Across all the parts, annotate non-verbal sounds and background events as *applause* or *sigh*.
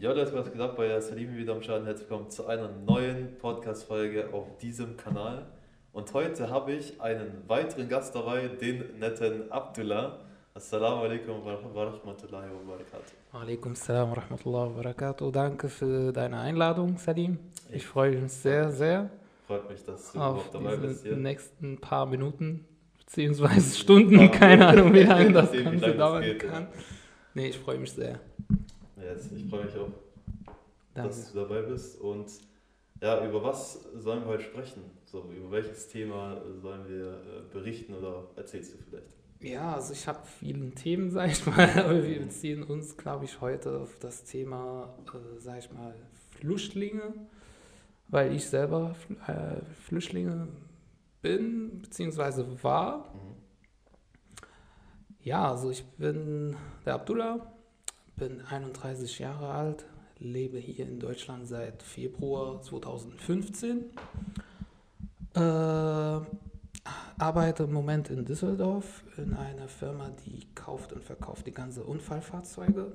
Ja, Leute, was gesagt bei Salim wieder am Schaden. Herzlich willkommen zu einer neuen Podcast-Folge auf diesem Kanal. Und heute habe ich einen weiteren Gast dabei, den netten Abdullah. Assalamu alaikum wa rahmatullahi wa barakatuh. Alaikum salam wa rahmatullahi wa barakatuh. Danke für deine Einladung, Salim. Ich freue mich sehr, sehr Freut mich, dass du auf dabei bist hier. nächsten paar Minuten beziehungsweise Stunden, keine Ahnung, wie lange *laughs* das Ganze dauern kann. Nee, ich freue mich sehr. Yes, ich freue mich auch, Danke. dass du dabei bist. Und ja, über was sollen wir heute sprechen? So, über welches Thema sollen wir äh, berichten oder erzählst du vielleicht? Ja, also ich habe viele Themen, *laughs* sag ich mal, aber wir beziehen uns, glaube ich, heute auf das Thema, äh, sag ich mal, Flüchtlinge, weil ich selber äh, Flüchtlinge bin, beziehungsweise war. Mhm. Ja, also ich bin der Abdullah, bin 31 Jahre alt, lebe hier in Deutschland seit Februar 2015. Äh, arbeite im Moment in Düsseldorf in einer Firma, die kauft und verkauft die ganze Unfallfahrzeuge.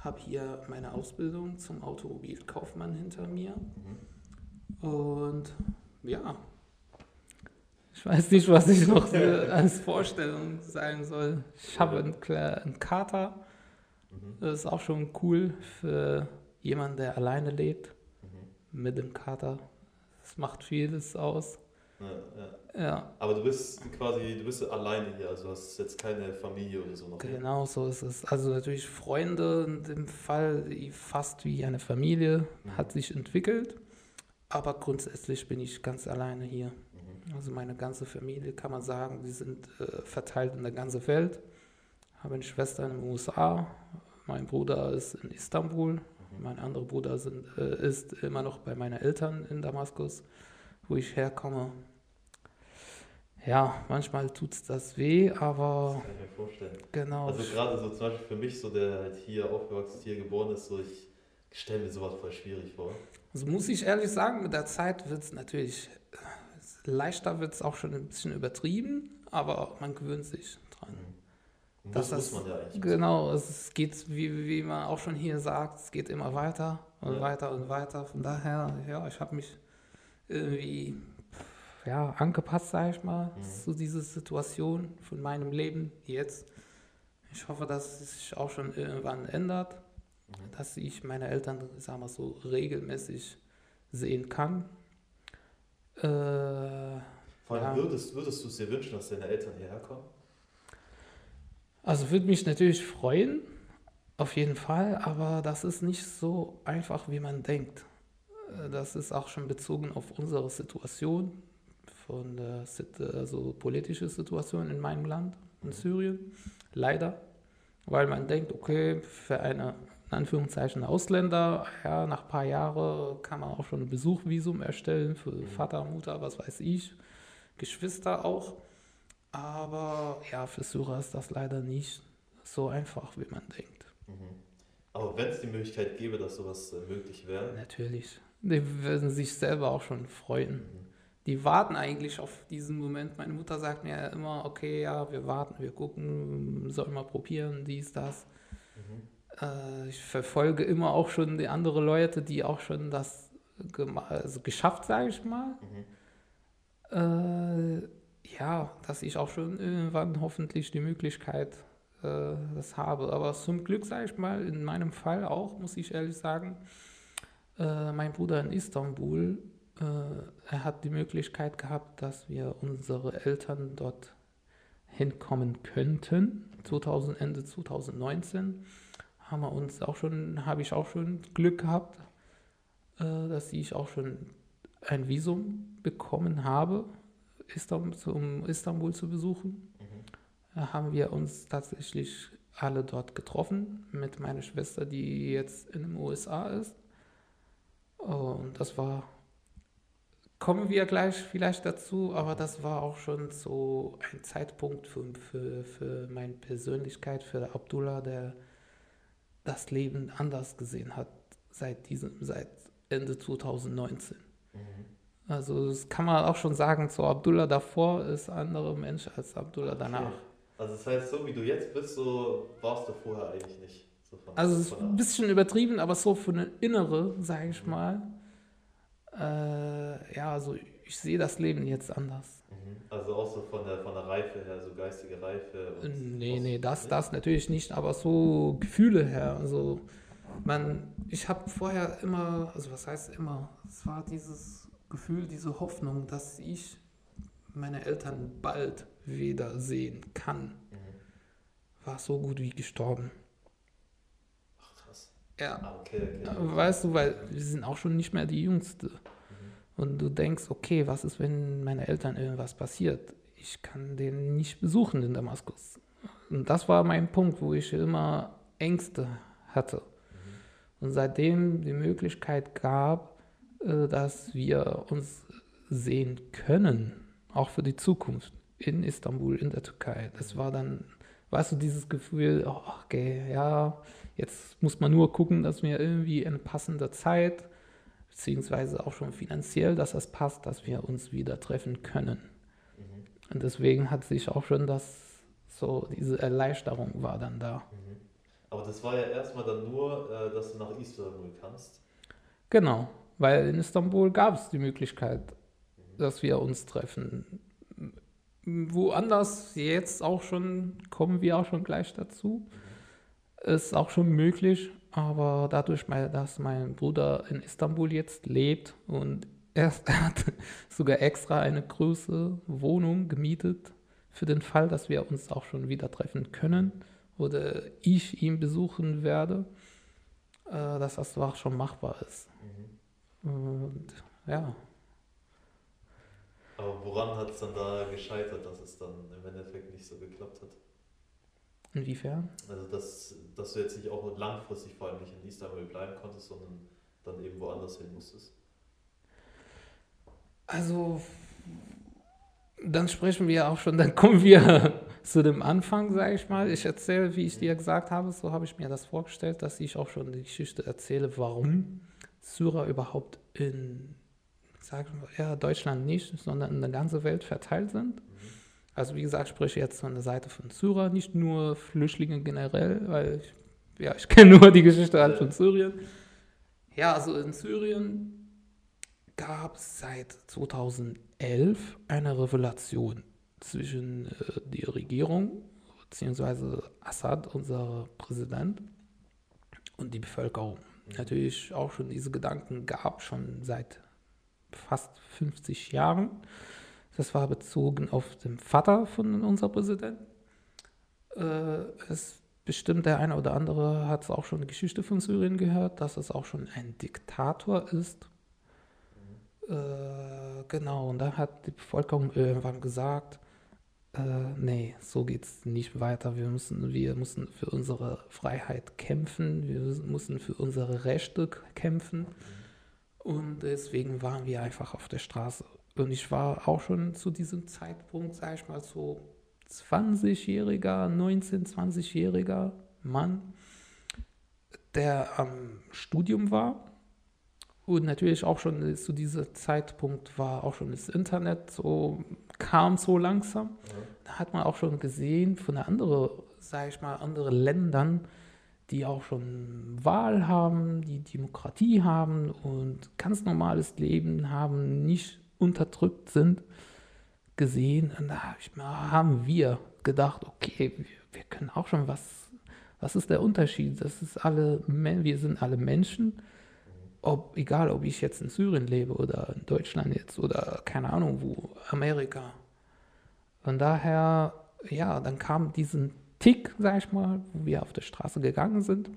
Habe hier meine Ausbildung zum Automobilkaufmann hinter mir. Und ja, ich weiß nicht, was ich noch als Vorstellung sagen soll. Ich habe einen Kater. Mhm. Das ist auch schon cool für jemanden, der alleine lebt Mhm. mit dem Kater. Das macht vieles aus. Ja, ja. Ja, Aber du bist quasi, du bist alleine hier, also du hast jetzt keine Familie oder so noch. ne? genau so ist es. Also natürlich Freunde in dem Fall, fast wie eine Familie, Mhm. hat sich entwickelt. Aber grundsätzlich bin ich ganz alleine hier. Mhm. Also meine ganze Familie kann man sagen, die sind äh, verteilt in der ganzen Welt. Habe eine Schwester in den USA, mein Bruder ist in Istanbul, Mhm. mein anderer Bruder sind, äh, ist immer noch bei meinen Eltern in Damaskus, wo ich herkomme. Ja, manchmal tut das weh, Das aber kann ich mir vorstellen. genau. Also gerade so zum Beispiel für mich, so der halt hier aufgewachsen ist, hier geboren ist, so ich stelle mir sowas voll schwierig vor. Also muss ich ehrlich sagen, mit der Zeit wird es natürlich äh, leichter, wird es auch schon ein bisschen übertrieben, aber man gewöhnt sich dran. Und Das das muss man ja eigentlich. Genau, es geht, wie, wie man auch schon hier sagt, es geht immer weiter und Ja. weiter und weiter. Von daher, ja, ich habe mich irgendwie ja, angepasst, sage ich mal, Mhm. zu dieser Situation von meinem Leben jetzt. Ich hoffe, dass es sich auch schon irgendwann ändert, Mhm. dass ich meine Eltern, sagen wir so, regelmäßig sehen kann. Äh, Vor allem Ja. würdest, würdest du es dir wünschen, dass deine Eltern hierher kommen? Also würde mich natürlich freuen, auf jeden Fall, aber das ist nicht so einfach, wie man denkt. Äh, Das ist auch schon bezogen auf unsere Situation, von der also politische Situation in meinem Land, in Syrien, leider, weil man denkt, okay, für eine in Anführungszeichen Ausländer, ja, nach ein paar Jahren kann man auch schon ein Besuchvisum erstellen für Vater, Mutter, was weiß ich, Geschwister auch. Aber ja, für Syrer ist das leider nicht so einfach, wie man denkt. Mhm. Aber wenn es die Möglichkeit gäbe, dass sowas äh, möglich wäre, Natürlich. Die würden sich selber auch schon freuen. mhm. Die warten eigentlich auf diesen Moment. Meine Mutter sagt mir ja immer, okay, ja, wir warten, wir gucken, sollen mal probieren, dies, das. Mhm. Äh, ich verfolge immer auch schon die anderen Leute, die auch schon das also geschafft, sage ich mal. Mhm. Äh, ja, dass ich auch schon irgendwann hoffentlich die Möglichkeit äh, das habe. Aber zum Glück, sage ich mal, in meinem Fall auch, muss ich ehrlich sagen, äh, mein Bruder in Istanbul, äh, er hat die Möglichkeit gehabt, dass wir unsere Eltern dort hinkommen könnten. 2000, Ende 2019 haben wir uns auch schon, habe ich auch schon Glück gehabt, äh, dass ich auch schon ein Visum bekommen habe, Istanbul, um Istanbul zu besuchen. Mhm. Da haben wir uns tatsächlich alle dort getroffen mit meiner Schwester, die jetzt in den USA ist. Und das war, kommen wir gleich vielleicht dazu, aber das war auch schon so ein Zeitpunkt für, für, für meine Persönlichkeit, für Abdullah, der das Leben anders gesehen hat seit diesem, seit Ende 2019. Mhm. Also das kann man auch schon sagen, so Abdullah davor ist ein anderer Mensch als Abdullah danach. Okay. Also das heißt, so wie du jetzt bist, so warst du vorher eigentlich nicht. So Also es ist ein bisschen übertrieben, aber so für eine innere, sage ich mal. Äh, ja, also ich sehe das Leben jetzt anders. Mhm. Also auch so von der, von der Reife her, so geistige Reife. Und Nee, auch- nee, das, das natürlich nicht, aber so Gefühle her. Also man, ich habe vorher immer, also was heißt immer, es war dieses Gefühl, diese Hoffnung, dass ich meine Eltern bald wiedersehen kann, Mhm. war so gut wie gestorben. Ach krass. Ja, Ah, okay, okay. weißt du, weil wir sind auch schon nicht mehr die Jüngste. Mhm. Und du denkst, okay, was ist, wenn meinen Eltern irgendwas passiert? Ich kann den nicht besuchen in Damaskus. Und das war mein Punkt, wo ich immer Ängste hatte. Und seitdem die Möglichkeit gab, äh, dass wir uns sehen können, auch für die Zukunft in Istanbul, in der Türkei. Das war dann, weißt du, dieses Gefühl, oh, okay, ja, jetzt muss man nur gucken, dass wir irgendwie in passender Zeit, beziehungsweise auch schon finanziell, dass das passt, dass wir uns wieder treffen können. Mhm. Und deswegen hat sich auch schon das, so diese Erleichterung war dann da. Mhm. Aber das war ja erstmal dann nur, äh, dass du nach Istanbul kannst. Genau, weil in Istanbul gab es die Möglichkeit, dass wir uns treffen. Woanders jetzt auch schon, kommen wir auch schon gleich dazu, ist auch schon möglich, aber dadurch, dass mein Bruder in Istanbul jetzt lebt und er, *laughs* er hat sogar extra eine große Wohnung gemietet für den Fall, dass wir uns auch schon wieder treffen können oder ich ihn besuchen werde, äh, dass das auch schon machbar ist. Und ja, Aber woran hat es dann da gescheitert, dass es dann im Endeffekt nicht so geklappt hat? inwiefern? Also dass, dass du jetzt nicht auch langfristig vor allem nicht in Istanbul bleiben konntest, sondern dann eben woanders hin musstest. Also, dann sprechen wir auch schon, dann kommen wir *laughs* zu dem Anfang, sage ich mal. Ich erzähle, wie ich dir gesagt habe, so habe ich mir das vorgestellt, dass ich auch schon die Geschichte erzähle, warum Syrer überhaupt in, sag ich mal, ja, Deutschland nicht, sondern in der ganzen Welt verteilt sind. Also wie gesagt, ich spreche jetzt von der Seite von Syrer, nicht nur Flüchtlinge generell, weil ich, ja, ich *laughs* kenne nur die Geschichte halt von Syrien. Ja, also in Syrien gab es seit 2011 eine Revelation zwischen äh, der Regierung bzw. Assad, unser Präsident, und die Bevölkerung. Natürlich auch schon diese Gedanken gab schon seit fast 50 Jahren. Das war bezogen auf den Vater von unserem Präsident. Äh, es bestimmt der eine oder andere hat auch schon die Geschichte von Syrien gehört, dass es auch schon ein Diktator ist. Äh, genau, und da hat die Bevölkerung irgendwann gesagt, äh, nee, so geht's nicht weiter. Wir müssen, wir müssen für unsere Freiheit kämpfen, wir müssen für unsere Rechte kämpfen. Und deswegen waren wir einfach auf der Straße. Und ich war auch schon zu diesem Zeitpunkt, sag ich mal, so 20-jähriger, 19-, 20-jähriger Mann, der am Studium war. Und natürlich auch schon zu diesem Zeitpunkt war auch schon das Internet so, kam so langsam. Da hat man auch schon gesehen von der anderen, sag ich mal, anderen Ländern, die auch schon Wahl haben, die Demokratie haben und ganz normales Leben haben, nicht unterdrückt sind, gesehen. Und da hab ich haben wir gedacht, okay, wir, wir können auch schon was. Was ist der Unterschied? Das ist alle, wir sind alle Menschen. Ob, egal, ob ich jetzt in Syrien lebe oder in Deutschland jetzt oder keine Ahnung wo, Amerika. Von daher, ja, dann kam diesen Tick, sag ich mal, wo wir auf der Straße gegangen sind.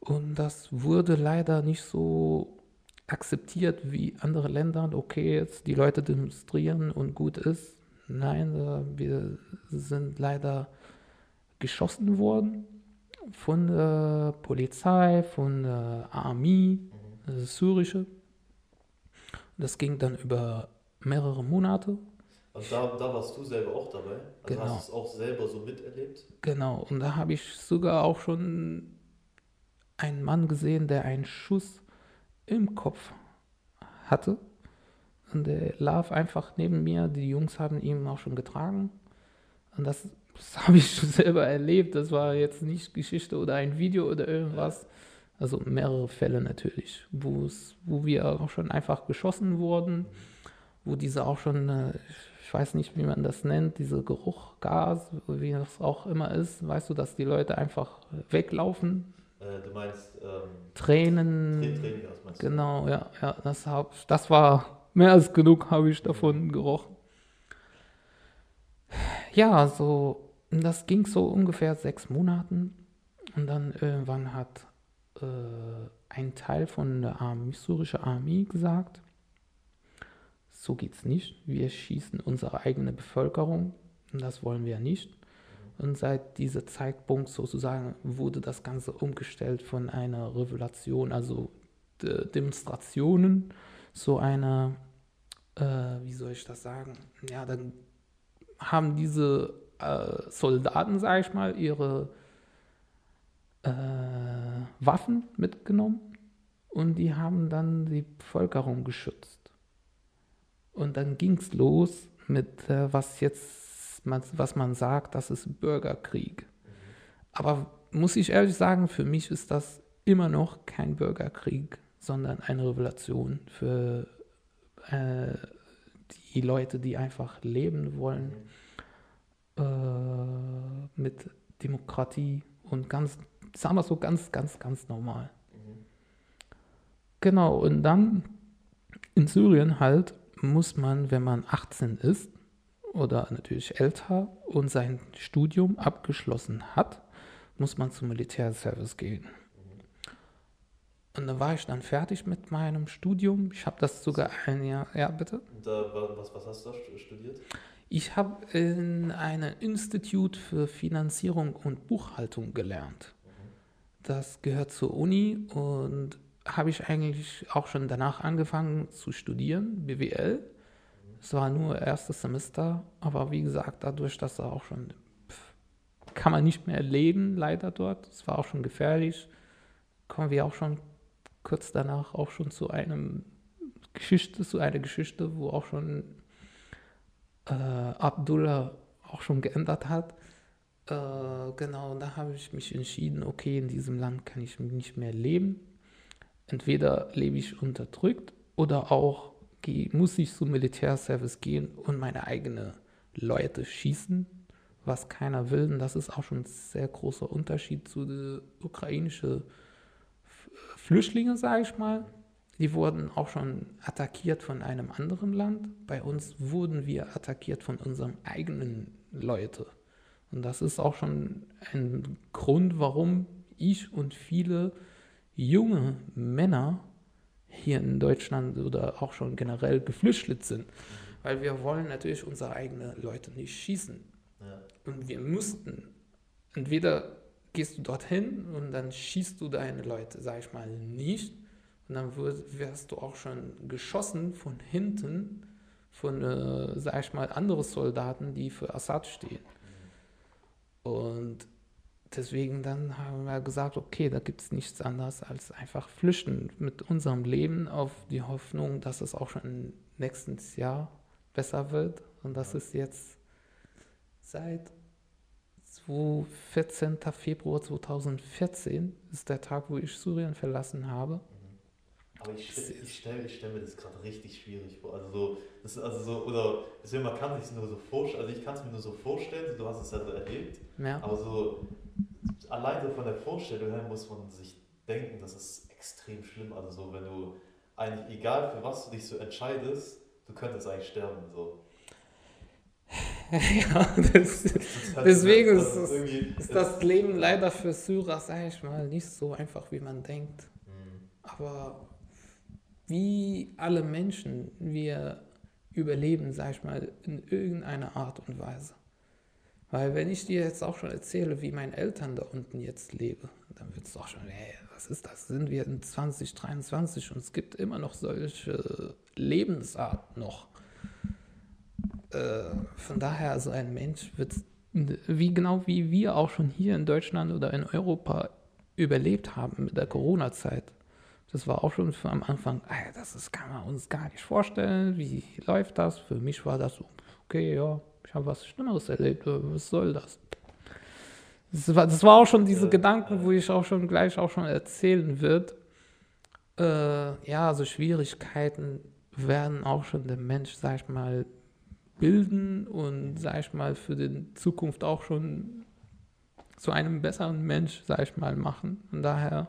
Und das wurde leider nicht so akzeptiert wie andere Länder. Okay, jetzt die Leute demonstrieren und gut ist. Nein, äh, wir sind leider geschossen worden von der Polizei, von der Armee, das ist syrische. Das ging dann über mehrere Monate. Und da, da warst du selber auch dabei? Also Genau. hast du es auch selber so miterlebt? Genau, und da habe ich sogar auch schon einen Mann gesehen, der einen Schuss im Kopf hatte. Und der lag einfach neben mir. Die Jungs haben ihn auch schon getragen. Und das Das *laughs* habe ich selber erlebt. Das war jetzt nicht Geschichte oder ein Video oder irgendwas. Also mehrere Fälle natürlich, wo wir auch schon einfach geschossen wurden, wo diese auch schon, äh, ich weiß nicht, wie man das nennt, diese Geruch, Gas, wie das auch immer ist, weißt du, dass die Leute einfach weglaufen. Äh, du meinst ähm, Tränen. Tränengas meinst du? Genau, ja, ja, das, hab, das war mehr als genug, habe ich davon gerochen. Ja, so, das ging so ungefähr sechs Monaten und dann irgendwann hat äh, ein Teil von der Armee, syrischen Armee gesagt, so geht's nicht. Wir schießen unsere eigene Bevölkerung das wollen wir nicht. Und seit diesem Zeitpunkt sozusagen wurde das Ganze umgestellt von einer Revolution, also De Demonstrationen, so eine, äh, wie soll ich das sagen? Ja, dann haben diese äh, Soldaten, sage ich mal, ihre äh, Waffen mitgenommen und die haben dann die Bevölkerung geschützt. Und dann ging es los mit, äh, was jetzt, man, was man sagt, das ist Bürgerkrieg. Aber muss ich ehrlich sagen, für mich ist das immer noch kein Bürgerkrieg, sondern eine Revolution für äh, die Leute, die einfach leben wollen äh, mit Demokratie und ganz sagen wir so ganz, ganz, ganz normal. Mhm. Genau, und dann in Syrien halt muss man, wenn man 18 ist oder natürlich älter und sein Studium abgeschlossen hat, muss man zum Militärservice gehen. Und dann war ich dann fertig mit meinem Studium. Ich habe das sogar ein Jahr, ja bitte. Und, äh, was, was hast du da studiert? Ich habe in einem Institut für Finanzierung und Buchhaltung gelernt. Das gehört zur Uni und habe ich eigentlich auch schon danach angefangen zu studieren, BWL. Es war nur erstes Semester, aber wie gesagt, dadurch, dass er auch schon kann man nicht mehr leben, leider dort. Es war auch schon gefährlich. Kommen wir auch schon kurz danach auch schon zu einem Geschichte, zu einer Geschichte, wo auch schon äh, Abdullah auch schon geändert hat. Äh, genau, da habe ich mich entschieden, okay, in diesem Land kann ich nicht mehr leben. Entweder lebe ich unterdrückt oder auch muss ich zum Militärservice gehen und meine eigenen Leute schießen, was keiner will. Und das ist auch schon ein sehr großer Unterschied zu den ukrainischen Flüchtlingen, sage ich mal. Die wurden auch schon attackiert von einem anderen Land. Bei uns wurden wir attackiert von unseren eigenen Leuten. Und das ist auch schon ein Grund, warum ich und viele junge Männer hier in Deutschland oder auch schon generell geflüchtet sind. Weil wir wollen natürlich unsere eigenen Leute nicht schießen. Ja. Und wir mussten, entweder gehst du dorthin und dann schießt du deine Leute, sag ich mal, nicht. Und dann wirst du auch schon geschossen von hinten von, äh, sag ich mal, anderen Soldaten, die für Assad stehen. Und deswegen dann haben wir gesagt, okay, da gibt es nichts anderes als einfach flüchten mit unserem Leben auf die Hoffnung, dass es auch schon nächstes Jahr besser wird. Und das ist jetzt seit 14. Februar 2014 ist der Tag, wo ich Syrien verlassen habe. Aber ich, ich stelle stell mir das gerade richtig schwierig vor. Also so, das, also so, oder deswegen, man kann sich nur so vorstellen, also ich kann es mir nur so vorstellen, du hast es ja so erlebt, ja. aber so alleine von der Vorstellung her muss man sich denken, das ist extrem schlimm. Also so, wenn du eigentlich, egal für was du dich so entscheidest, du könntest eigentlich sterben. So. *laughs* ja, das, das deswegen ist, das, ist das Leben leider für Syrer, sag ich mal, nicht so einfach, wie man denkt. Mhm. Aber wie alle Menschen, wir überleben, sag ich mal, in irgendeiner Art und Weise. Weil wenn ich dir jetzt auch schon erzähle, wie meine Eltern da unten jetzt leben, dann wird es doch schon, hey, was ist das? Sind wir in 2023 und es gibt immer noch solche Lebensart noch. Äh, von daher, also ein Mensch wird, wie genau wie wir auch schon hier in Deutschland oder in Europa überlebt haben mit der Corona-Zeit, das war auch schon am Anfang, das ist, kann man uns gar nicht vorstellen, wie läuft das? Für mich war das so, okay, ja, ich habe was Schlimmeres erlebt, was soll das? Das war, das war auch schon diese Ja, Gedanken, wo ich auch schon gleich auch schon erzählen wird. Äh, ja, also Schwierigkeiten werden auch schon den Mensch, sag ich mal, bilden und, sag ich mal, für die Zukunft auch schon zu einem besseren Mensch, sag ich mal, machen. Und daher,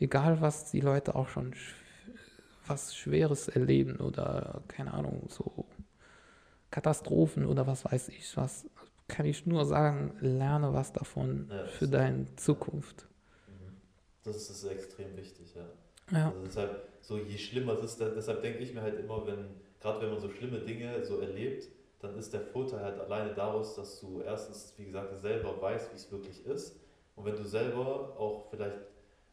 egal was die Leute auch schon sch- was Schweres erleben oder, keine Ahnung, so Katastrophen oder was weiß ich was, kann ich nur sagen, lerne was davon Ja, für deine Zukunft. Mhm. Das ist, das ist extrem wichtig, ja. Ja, Also deshalb, so je schlimmer es ist, deshalb denke ich mir halt immer, wenn, gerade wenn man so schlimme Dinge so erlebt, dann ist der Vorteil halt alleine daraus, dass du erstens, wie gesagt, selber weißt, wie es wirklich ist. Und wenn du selber auch vielleicht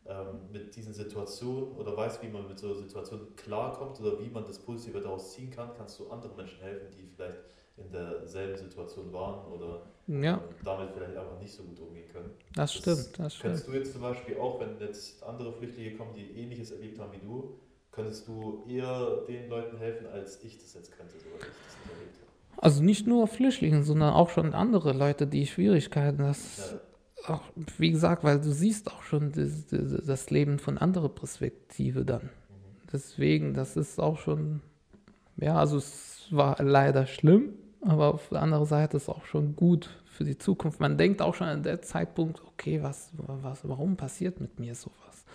ähm, mit diesen Situationen oder weißt, wie man mit so Situationen klarkommt oder wie man das Positive daraus ziehen kann, kannst du anderen Menschen helfen, die vielleicht in derselben Situation waren oder ja ähm, damit vielleicht einfach nicht so gut umgehen können. das Das stimmt, das stimmt. Könntest du jetzt zum Beispiel auch, wenn jetzt andere Flüchtlinge kommen, die ähnliches erlebt haben wie du, könntest du eher den Leuten helfen, als ich das jetzt könnte, so weil ich das nicht erlebt habe. Also nicht nur Flüchtlinge, sondern auch schon andere Leute, die Schwierigkeiten, das Ja, auch, wie gesagt, weil du siehst auch schon das, das Leben von anderer Perspektive dann. Deswegen, das ist auch schon, ja, also es war leider schlimm, aber auf der anderen Seite ist es auch schon gut für die Zukunft. Man denkt auch schon an der Zeitpunkt, okay, was, was, warum passiert mit mir sowas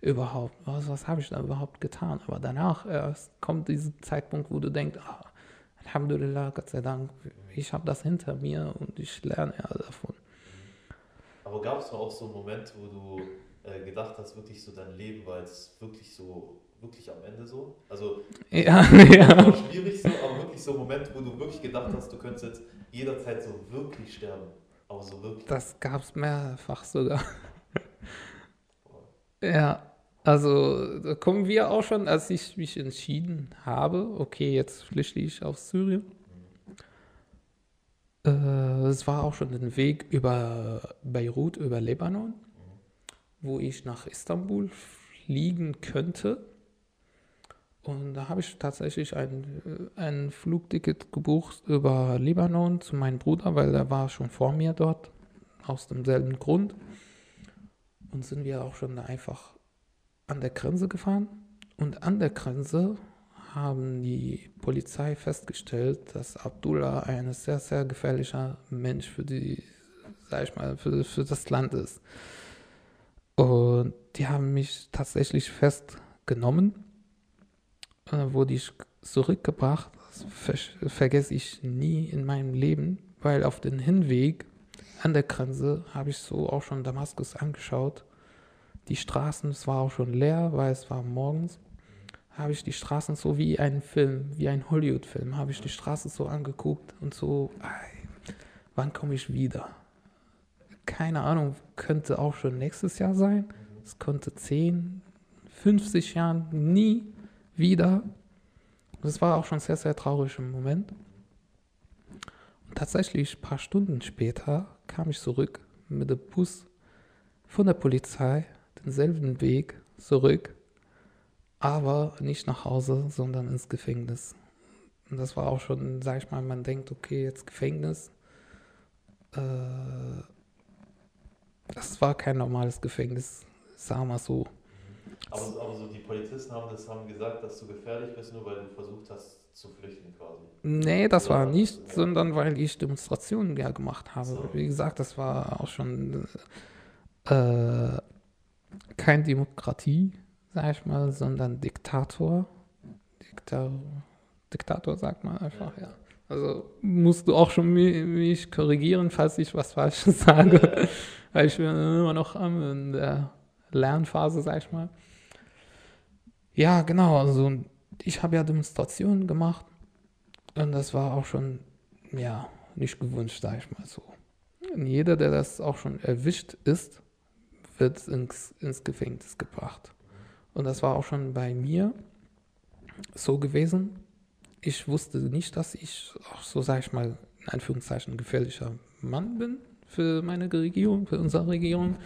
überhaupt? Was, was habe ich da überhaupt getan? Aber danach erst kommt dieser Zeitpunkt, wo du denkst, ah, Alhamdulillah, Gott sei Dank, ich habe das hinter mir und ich lerne ja davon. Aber gab es mal auch so einen Moment, wo du äh, gedacht hast, wirklich so dein Leben war jetzt wirklich so, wirklich am Ende so? Also Ja, *laughs* *laughs* ja. schwierig so, aber wirklich so ein Moment, wo du wirklich gedacht hast, du könntest jetzt jederzeit so wirklich sterben. Aber so wirklich. Das gab es mehrfach sogar. *laughs* Ja, also da kommen wir auch schon, als ich mich entschieden habe, okay, jetzt flüchte ich aus Syrien. Äh, es war auch schon ein Weg über Beirut, über Libanon, wo ich nach Istanbul fliegen könnte. Und da habe ich tatsächlich ein, ein Flugticket gebucht über Libanon zu meinem Bruder, weil der war schon vor mir dort, aus demselben Grund. Und sind wir auch schon einfach an der Grenze gefahren. Und an der Grenze haben die Polizei festgestellt, dass Abdullah ein sehr, sehr gefährlicher Mensch für die, sag ich mal, für, für das Land ist. Und die haben mich tatsächlich festgenommen, äh, wurde ich zurückgebracht. Das ver vergesse ich nie in meinem Leben, weil auf den Hinweg an der Grenze habe ich so auch schon Damaskus angeschaut. Die Straßen, es war auch schon leer, weil es war morgens. Habe ich die Straßen so wie ein Film, wie ein Hollywood-Film, habe ich die Straßen so angeguckt und so, ey, wann komme ich wieder? Keine Ahnung, könnte auch schon nächstes Jahr sein. Es könnte 10, 50 Jahren nie wieder. Das war auch schon sehr, sehr traurig im Moment. Und tatsächlich, ein paar Stunden später kam ich zurück mit dem Bus von der Polizei, denselben Weg zurück, aber nicht nach Hause, sondern ins Gefängnis. Und das war auch schon, sag ich mal, man denkt, okay, jetzt Gefängnis. Äh, das war kein normales Gefängnis, sagen wir so. Aber, aber so die Polizisten haben das haben gesagt, dass du gefährlich bist, nur weil du versucht hast zu flüchten quasi. Nee, das war Ja, nicht, sondern weil ich Demonstrationen ja gemacht habe. So. Wie gesagt, das war auch schon äh, kein Demokratie, sag ich mal, sondern Diktator. Dikta Diktator sagt man einfach, ja. Also musst du auch schon mi- mich korrigieren, falls ich was Falsches *laughs* sage, weil ich bin immer noch in der Lernphase, sag ich mal. Ja, genau, also ich habe ja Demonstrationen gemacht und das war auch schon, ja, nicht gewünscht, sag ich mal so. Und jeder, der das auch schon erwischt ist, wird ins, ins Gefängnis gebracht. Und das war auch schon bei mir so gewesen. Ich wusste nicht, dass ich auch so, sag ich mal, in Anführungszeichen gefährlicher Mann bin für meine Regierung, für unsere Regierung.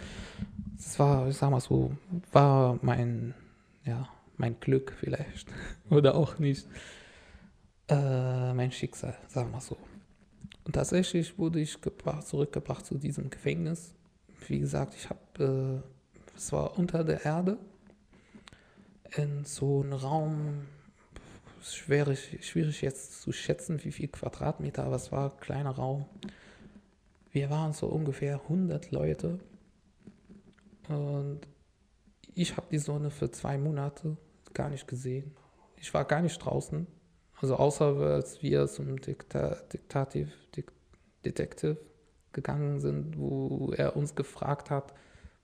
Das war, ich sag mal so, war mein, ja, mein Glück vielleicht. *laughs* Oder auch nicht. Äh, mein Schicksal, sagen wir so. Und tatsächlich wurde ich gebracht, zurückgebracht zu diesem Gefängnis. Wie gesagt, ich habe, äh, es war unter der Erde, in so einem Raum, schwierig, schwierig jetzt zu schätzen, wie viel Quadratmeter, aber es war ein kleiner Raum. Wir waren so ungefähr 100 Leute und ich habe die Sonne für zwei Monate gar nicht gesehen. Ich war gar nicht draußen. Also außer als wir zum Dikta Diktativ, Dik Detective gegangen sind, wo er uns gefragt hat,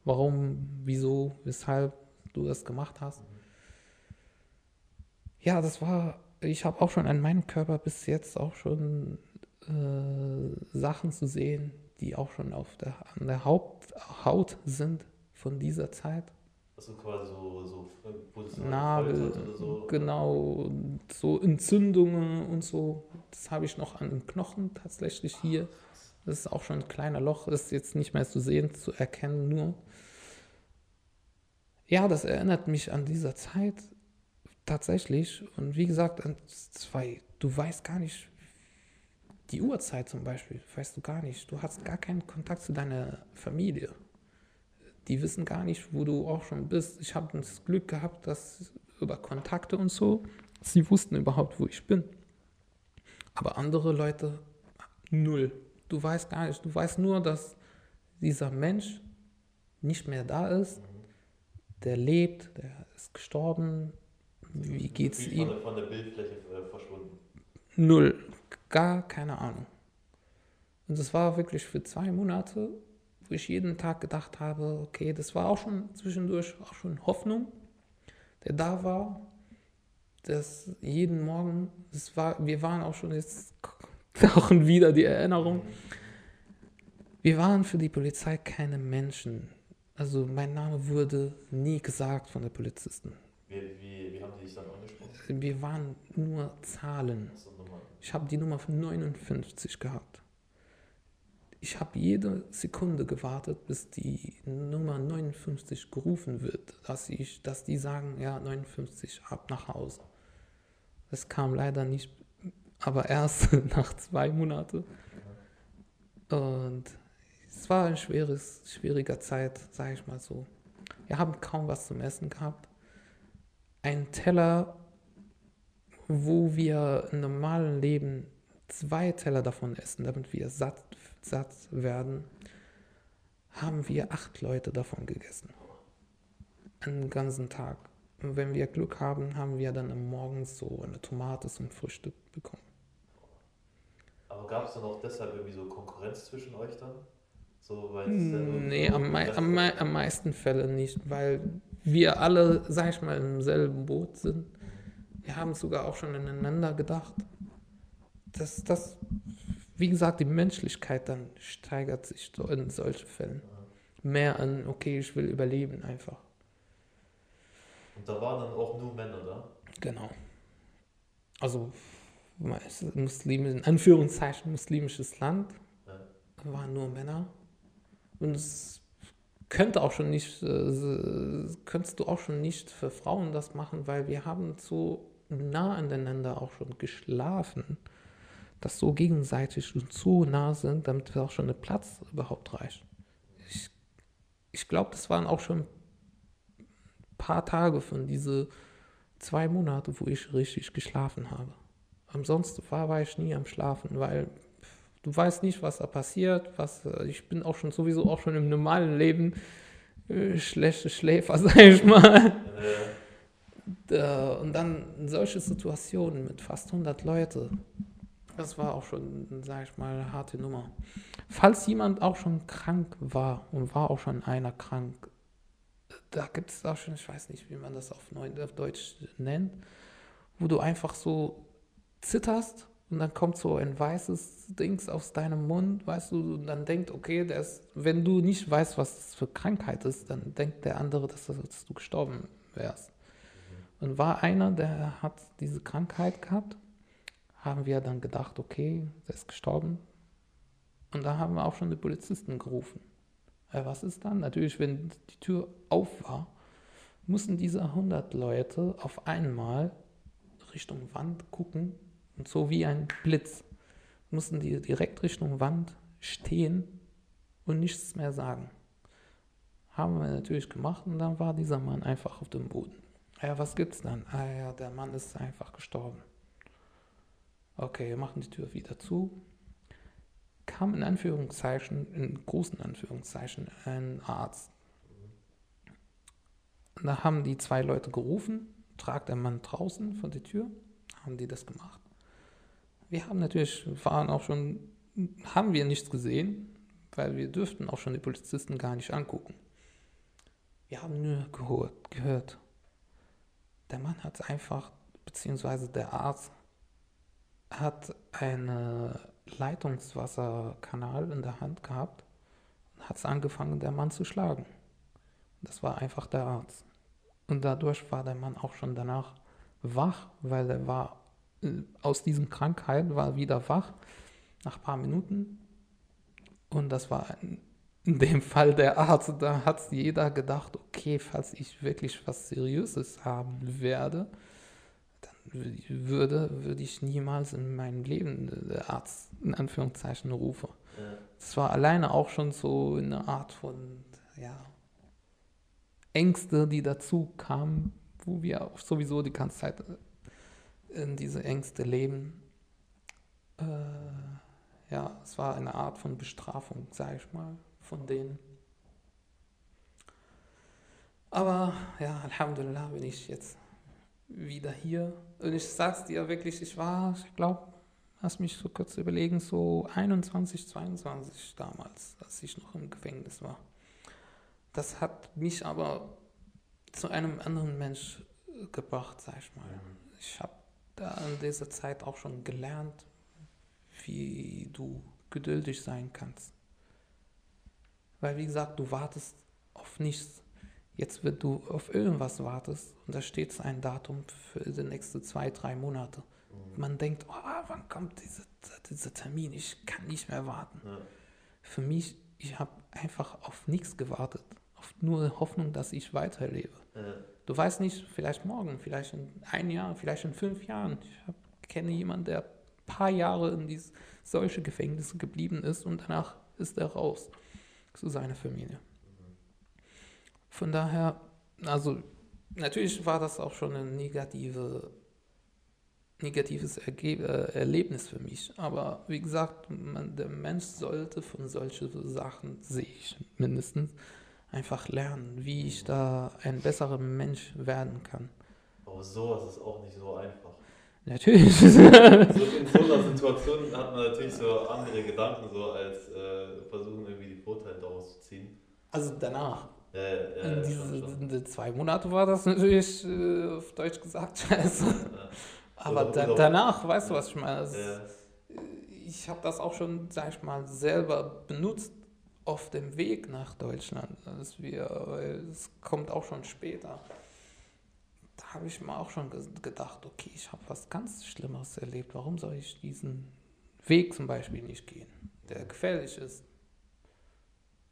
warum, wieso, weshalb du das gemacht hast. Ja, das war, ich habe auch schon an meinem Körper bis jetzt auch schon äh, Sachen zu sehen, die auch schon auf der, an der Haupt, Haut sind von dieser Zeit. Also quasi so, so Nabel, so. genau, so Entzündungen und so. Das habe ich noch an den Knochen tatsächlich hier. Das ist auch schon ein kleiner Loch, ist jetzt nicht mehr zu sehen, zu erkennen nur. Ja, das erinnert mich an dieser Zeit tatsächlich. Und wie gesagt, an zwei, du weißt gar nicht, die Uhrzeit zum Beispiel, weißt du gar nicht. Du hast gar keinen Kontakt zu deiner Familie die wissen gar nicht, wo du auch schon bist. Ich habe das Glück gehabt, dass über Kontakte und so, sie wussten überhaupt, wo ich bin. Aber andere Leute, null. Du weißt gar nicht. Du weißt nur, dass dieser Mensch nicht mehr da ist. Der lebt, der ist gestorben. Wie geht's ihm? Von der, von der Bildfläche äh, verschwunden. Null. Gar keine Ahnung. Und das war wirklich für zwei Monate wo ich jeden Tag gedacht habe, okay, das war auch schon zwischendurch auch schon Hoffnung, der da war, dass jeden Morgen, das war, wir waren auch schon jetzt *laughs* auch wieder die Erinnerung, wir waren für die Polizei keine Menschen. Also mein Name wurde nie gesagt von den Polizisten. Wie, wie haben die dich dann angesprochen? Wir waren nur Zahlen. Ich habe die Nummer von 59 gehabt ich habe jede Sekunde gewartet, bis die Nummer 59 gerufen wird, dass, ich, dass die sagen, ja, 59, ab nach Hause. Das kam leider nicht, aber erst *laughs* nach zwei Monaten. Und es war eine schweres, schwierige Zeit, sage ich mal so. Wir haben kaum was zum Essen gehabt. Ein Teller, wo wir im normalen Leben zwei Teller davon essen, damit wir satt satt werden, haben wir acht Leute davon gegessen. Einen ganzen Tag. Und wenn wir Glück haben, haben wir dann am Morgen so eine Tomate zum Frühstück bekommen. Aber gab es dann auch deshalb irgendwie so Konkurrenz zwischen euch dann? So, weil nee, am, mei am, mei am meisten Fällen nicht, weil wir alle, sag ich mal, im selben Boot sind. Wir haben sogar auch schon ineinander gedacht. Das, das wie gesagt, die Menschlichkeit dann steigert sich in solchen Fällen. Mehr an, okay, ich will überleben einfach. Und da waren dann auch nur Männer da? Genau. Also, Muslim, in Anführungszeichen muslimisches Land, ja. waren nur Männer. Und es könnte auch schon nicht, äh, könntest du auch schon nicht für Frauen das machen, weil wir haben so nah aneinander auch schon geschlafen dass so gegenseitig und so nah sind, damit auch schon der Platz überhaupt reicht. Ich, ich glaube, das waren auch schon ein paar Tage von diese zwei Monate, wo ich richtig geschlafen habe. Ansonsten war, war ich nie am Schlafen, weil du weißt nicht, was da passiert. Was, äh, ich bin auch schon sowieso auch schon im normalen Leben äh, schlechte Schläfer, *laughs* sag ich mal. Ja. Und dann solche Situationen mit fast 100 Leuten das war auch schon, sage ich mal, eine harte Nummer. Falls jemand auch schon krank war und war auch schon einer krank, da gibt es auch schon, ich weiß nicht, wie man das auf Deutsch nennt, wo du einfach so zitterst und dann kommt so ein weißes Dings aus deinem Mund, weißt du, und dann denkt, okay, das, wenn du nicht weißt, was das für Krankheit ist, dann denkt der andere, dass, das, dass du gestorben wärst. Und war einer, der hat diese Krankheit gehabt haben wir dann gedacht, okay, der ist gestorben. Und da haben wir auch schon die Polizisten gerufen. Ja, was ist dann? Natürlich, wenn die Tür auf war, mussten diese 100 Leute auf einmal Richtung Wand gucken und so wie ein Blitz. mussten die direkt Richtung Wand stehen und nichts mehr sagen. Haben wir natürlich gemacht und dann war dieser Mann einfach auf dem Boden. Ja, was gibt's dann? Ah ja, der Mann ist einfach gestorben. Okay, wir machen die Tür wieder zu. Kam in Anführungszeichen, in großen Anführungszeichen, ein Arzt. Da haben die zwei Leute gerufen, tragt der Mann draußen vor die Tür, haben die das gemacht. Wir haben natürlich, waren auch schon, haben wir nichts gesehen, weil wir dürften auch schon die Polizisten gar nicht angucken. Wir haben nur gehört, gehört. Der Mann hat einfach, beziehungsweise der Arzt hat einen Leitungswasserkanal in der Hand gehabt und hat es angefangen, der Mann zu schlagen. Das war einfach der Arzt. Und dadurch war der Mann auch schon danach wach, weil er war aus diesem Krankheit, war wieder wach nach ein paar Minuten. Und das war in dem Fall der Arzt. Da hat jeder gedacht, okay, falls ich wirklich was Seriöses haben werde, dann würde, würde ich niemals in meinem Leben der Arzt in Anführungszeichen rufen. Ja. Das war alleine auch schon so eine Art von, ja, Ängste, die dazu kamen, wo wir sowieso die ganze Zeit in diese Ängste leben. Äh, ja, es war eine Art von Bestrafung, sage ich mal, von denen. Aber ja, Alhamdulillah bin ich jetzt wieder hier. Und ich sag's dir wirklich, ich war, ich glaube, lass mich so kurz überlegen, so 21, 22 damals, als ich noch im Gefängnis war. Das hat mich aber zu einem anderen Mensch gebracht, sag ich mal. Ich habe in dieser Zeit auch schon gelernt, wie du geduldig sein kannst. Weil, wie gesagt, du wartest auf nichts. Jetzt, wenn du auf irgendwas wartest und da steht ein Datum für die nächsten zwei, drei Monate. Mhm. Man denkt, oh, wann kommt diese, dieser Termin? Ich kann nicht mehr warten. Ja. Für mich, ich habe einfach auf nichts gewartet auf nur Hoffnung, dass ich weiterlebe. Ja. Du weißt nicht, vielleicht morgen, vielleicht in ein Jahr, vielleicht in fünf Jahren. Ich hab, kenne jemanden, der ein paar Jahre in dies, solche Gefängnisse geblieben ist und danach ist er raus zu seiner Familie. Von daher, also natürlich war das auch schon ein negative, negatives Erge äh, Erlebnis für mich. Aber wie gesagt, man, der Mensch sollte von solchen Sachen, sehe ich mindestens, einfach lernen, wie ich da ein besserer Mensch werden kann. Aber sowas ist auch nicht so einfach. Natürlich. so *laughs* in so einer Situation hat man natürlich so andere Gedanken, so als äh, versuchen irgendwie die Vorteile daraus zu ziehen. Also danach. Äh, in diese, diese zwei Monate war das natürlich äh, auf Deutsch gesagt *laughs* scheiße. Aber da, danach, weißt du, was ich meine? Also, ich habe das auch schon, sag ich mal, selber benutzt auf dem Weg nach Deutschland, dass wir, es kommt auch schon später, da habe ich mir auch schon gedacht, okay, ich habe was ganz Schlimmeres erlebt, warum soll ich diesen Weg zum Beispiel nicht gehen, der gefährlich ist.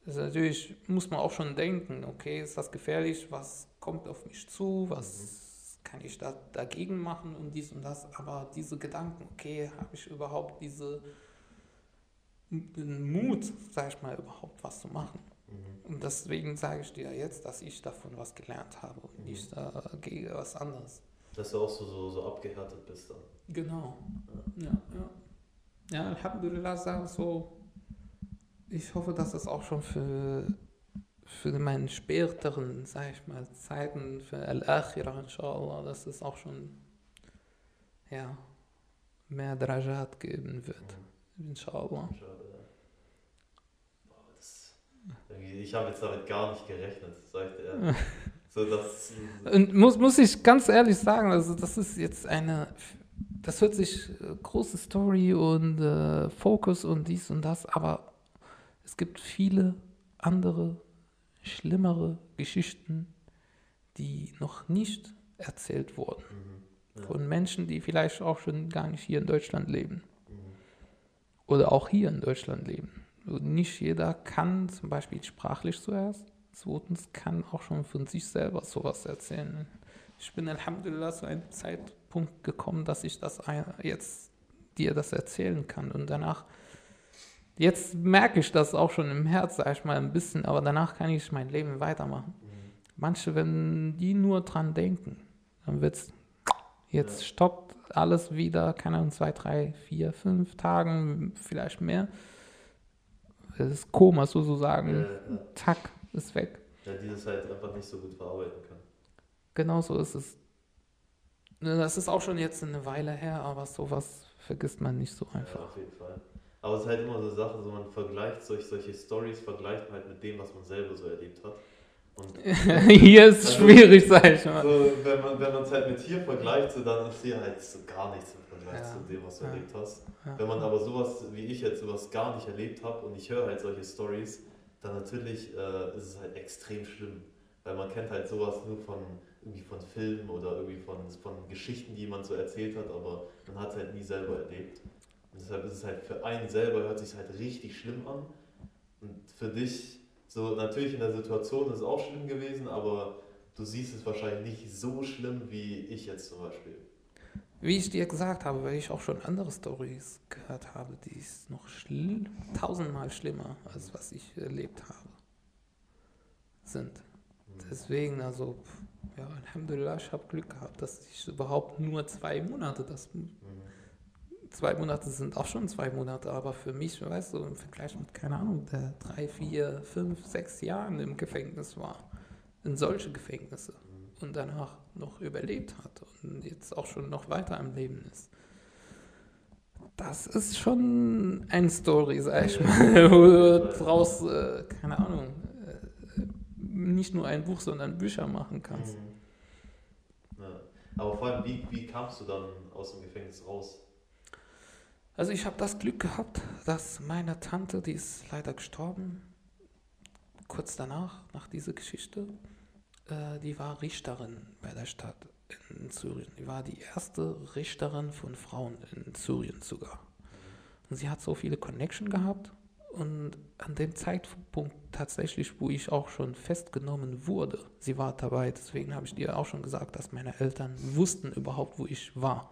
Das ist natürlich, muss man auch schon denken, okay, ist das gefährlich, was kommt auf mich zu, was kann ich da dagegen machen und dies und das, aber diese Gedanken, okay, habe ich überhaupt diese Mut, sag ich mal, überhaupt was zu machen. Mhm. Und deswegen sage ich dir jetzt, dass ich davon was gelernt habe und mhm. nicht äh, gegen was anderes. Dass du auch so, so, so abgehärtet bist dann. Genau. Ja, ja. Ja, Alhamdulillah, sage so. Ich hoffe, dass das auch schon für, für meinen späteren, sag ich mal, Zeiten, für Al-Akhirah, inshallah, dass es auch schon, ja, mehr Drajat geben wird. Mhm. Inshallah. Ich habe jetzt damit gar nicht gerechnet, sagt er. *laughs* So, das, Und muss, muss ich ganz ehrlich sagen, also das ist jetzt eine, das hört sich äh, große Story und äh, Fokus und dies und das, aber es gibt viele andere, schlimmere Geschichten, die noch nicht erzählt wurden. Mhm, ja. Von Menschen, die vielleicht auch schon gar nicht hier in Deutschland leben. Mhm. Oder auch hier in Deutschland leben nicht jeder kann zum Beispiel sprachlich zuerst. Zweitens kann auch schon von sich selber sowas erzählen. Ich bin Alhamdulillah zu einem Zeitpunkt gekommen, dass ich das jetzt dir das erzählen kann. Und danach, jetzt merke ich das auch schon im Herz, sag ich mal, ein bisschen, aber danach kann ich mein Leben weitermachen. Manche, wenn die nur dran denken, dann wird es, jetzt Ja. stoppt alles wieder, keine Ahnung, zwei, drei, vier, fünf Tagen, vielleicht mehr. Es ist Koma sozusagen, Ja, ja, zack, ist weg. ja, die das halt einfach nicht so gut verarbeiten können. Genau so ist es. Ne, Das ist auch schon jetzt eine Weile her, aber sowas vergisst man nicht so Ja, einfach. auf jeden Fall. Aber es ist halt immer so eine Sache, so man vergleicht solch, solche Stories, vergleicht man halt mit dem, was man selber so erlebt hat. Und *laughs* Hier ist es Also- schwierig, sag ich mal. so, wenn man wenn man es halt mit hier vergleicht, so, dann ist hier halt so gar nichts im Vergleich Ja. zu dem, was du Ja. erlebt hast. Ja. Wenn man aber sowas wie ich jetzt sowas gar nicht erlebt habe und ich höre halt solche Stories, dann natürlich äh, ist es halt extrem schlimm. Weil man kennt halt sowas nur von irgendwie von Filmen oder irgendwie von, von Geschichten, die jemand so erzählt hat, aber man hat es halt nie selber erlebt. Und deshalb ist es halt für einen selber hört sich halt richtig schlimm an. Und für dich, so natürlich in der Situation ist es auch schlimm gewesen, aber du siehst es wahrscheinlich nicht so schlimm wie ich jetzt zum Beispiel. Wie ich dir gesagt habe, weil ich auch schon andere Stories gehört habe, die ist noch schlimm, tausendmal schlimmer, als was ich erlebt habe, sind. Deswegen, also, ja, Alhamdulillah, ich habe Glück gehabt, dass ich überhaupt nur zwei Monate, das, Mhm. Zwei Monate sind auch schon zwei Monate, aber für mich, weißt du, im Vergleich mit, keine Ahnung, der drei, vier, fünf, sechs Jahren im Gefängnis war, in solche Gefängnisse und danach noch überlebt hat und jetzt auch schon noch weiter am Leben ist. Das ist schon eine Story, sag ich mal, *laughs* wo du draus, äh, keine Ahnung, äh, nicht nur ein Buch, sondern Bücher machen kannst. Mhm. Ja. Aber vor allem, wie, wie kamst du dann aus dem Gefängnis raus? Also ich habe das Glück gehabt, dass meine Tante, die ist leider gestorben, kurz danach, nach dieser Geschichte, äh, die war Richterin bei der Stadt in Syrien. Die war die erste Richterin von Frauen in Syrien sogar. Und sie hat so viele Connection gehabt und an dem Zeitpunkt tatsächlich, wo ich auch schon festgenommen wurde, sie war dabei, deswegen habe ich dir auch schon gesagt, dass meine Eltern wussten überhaupt, wo ich war.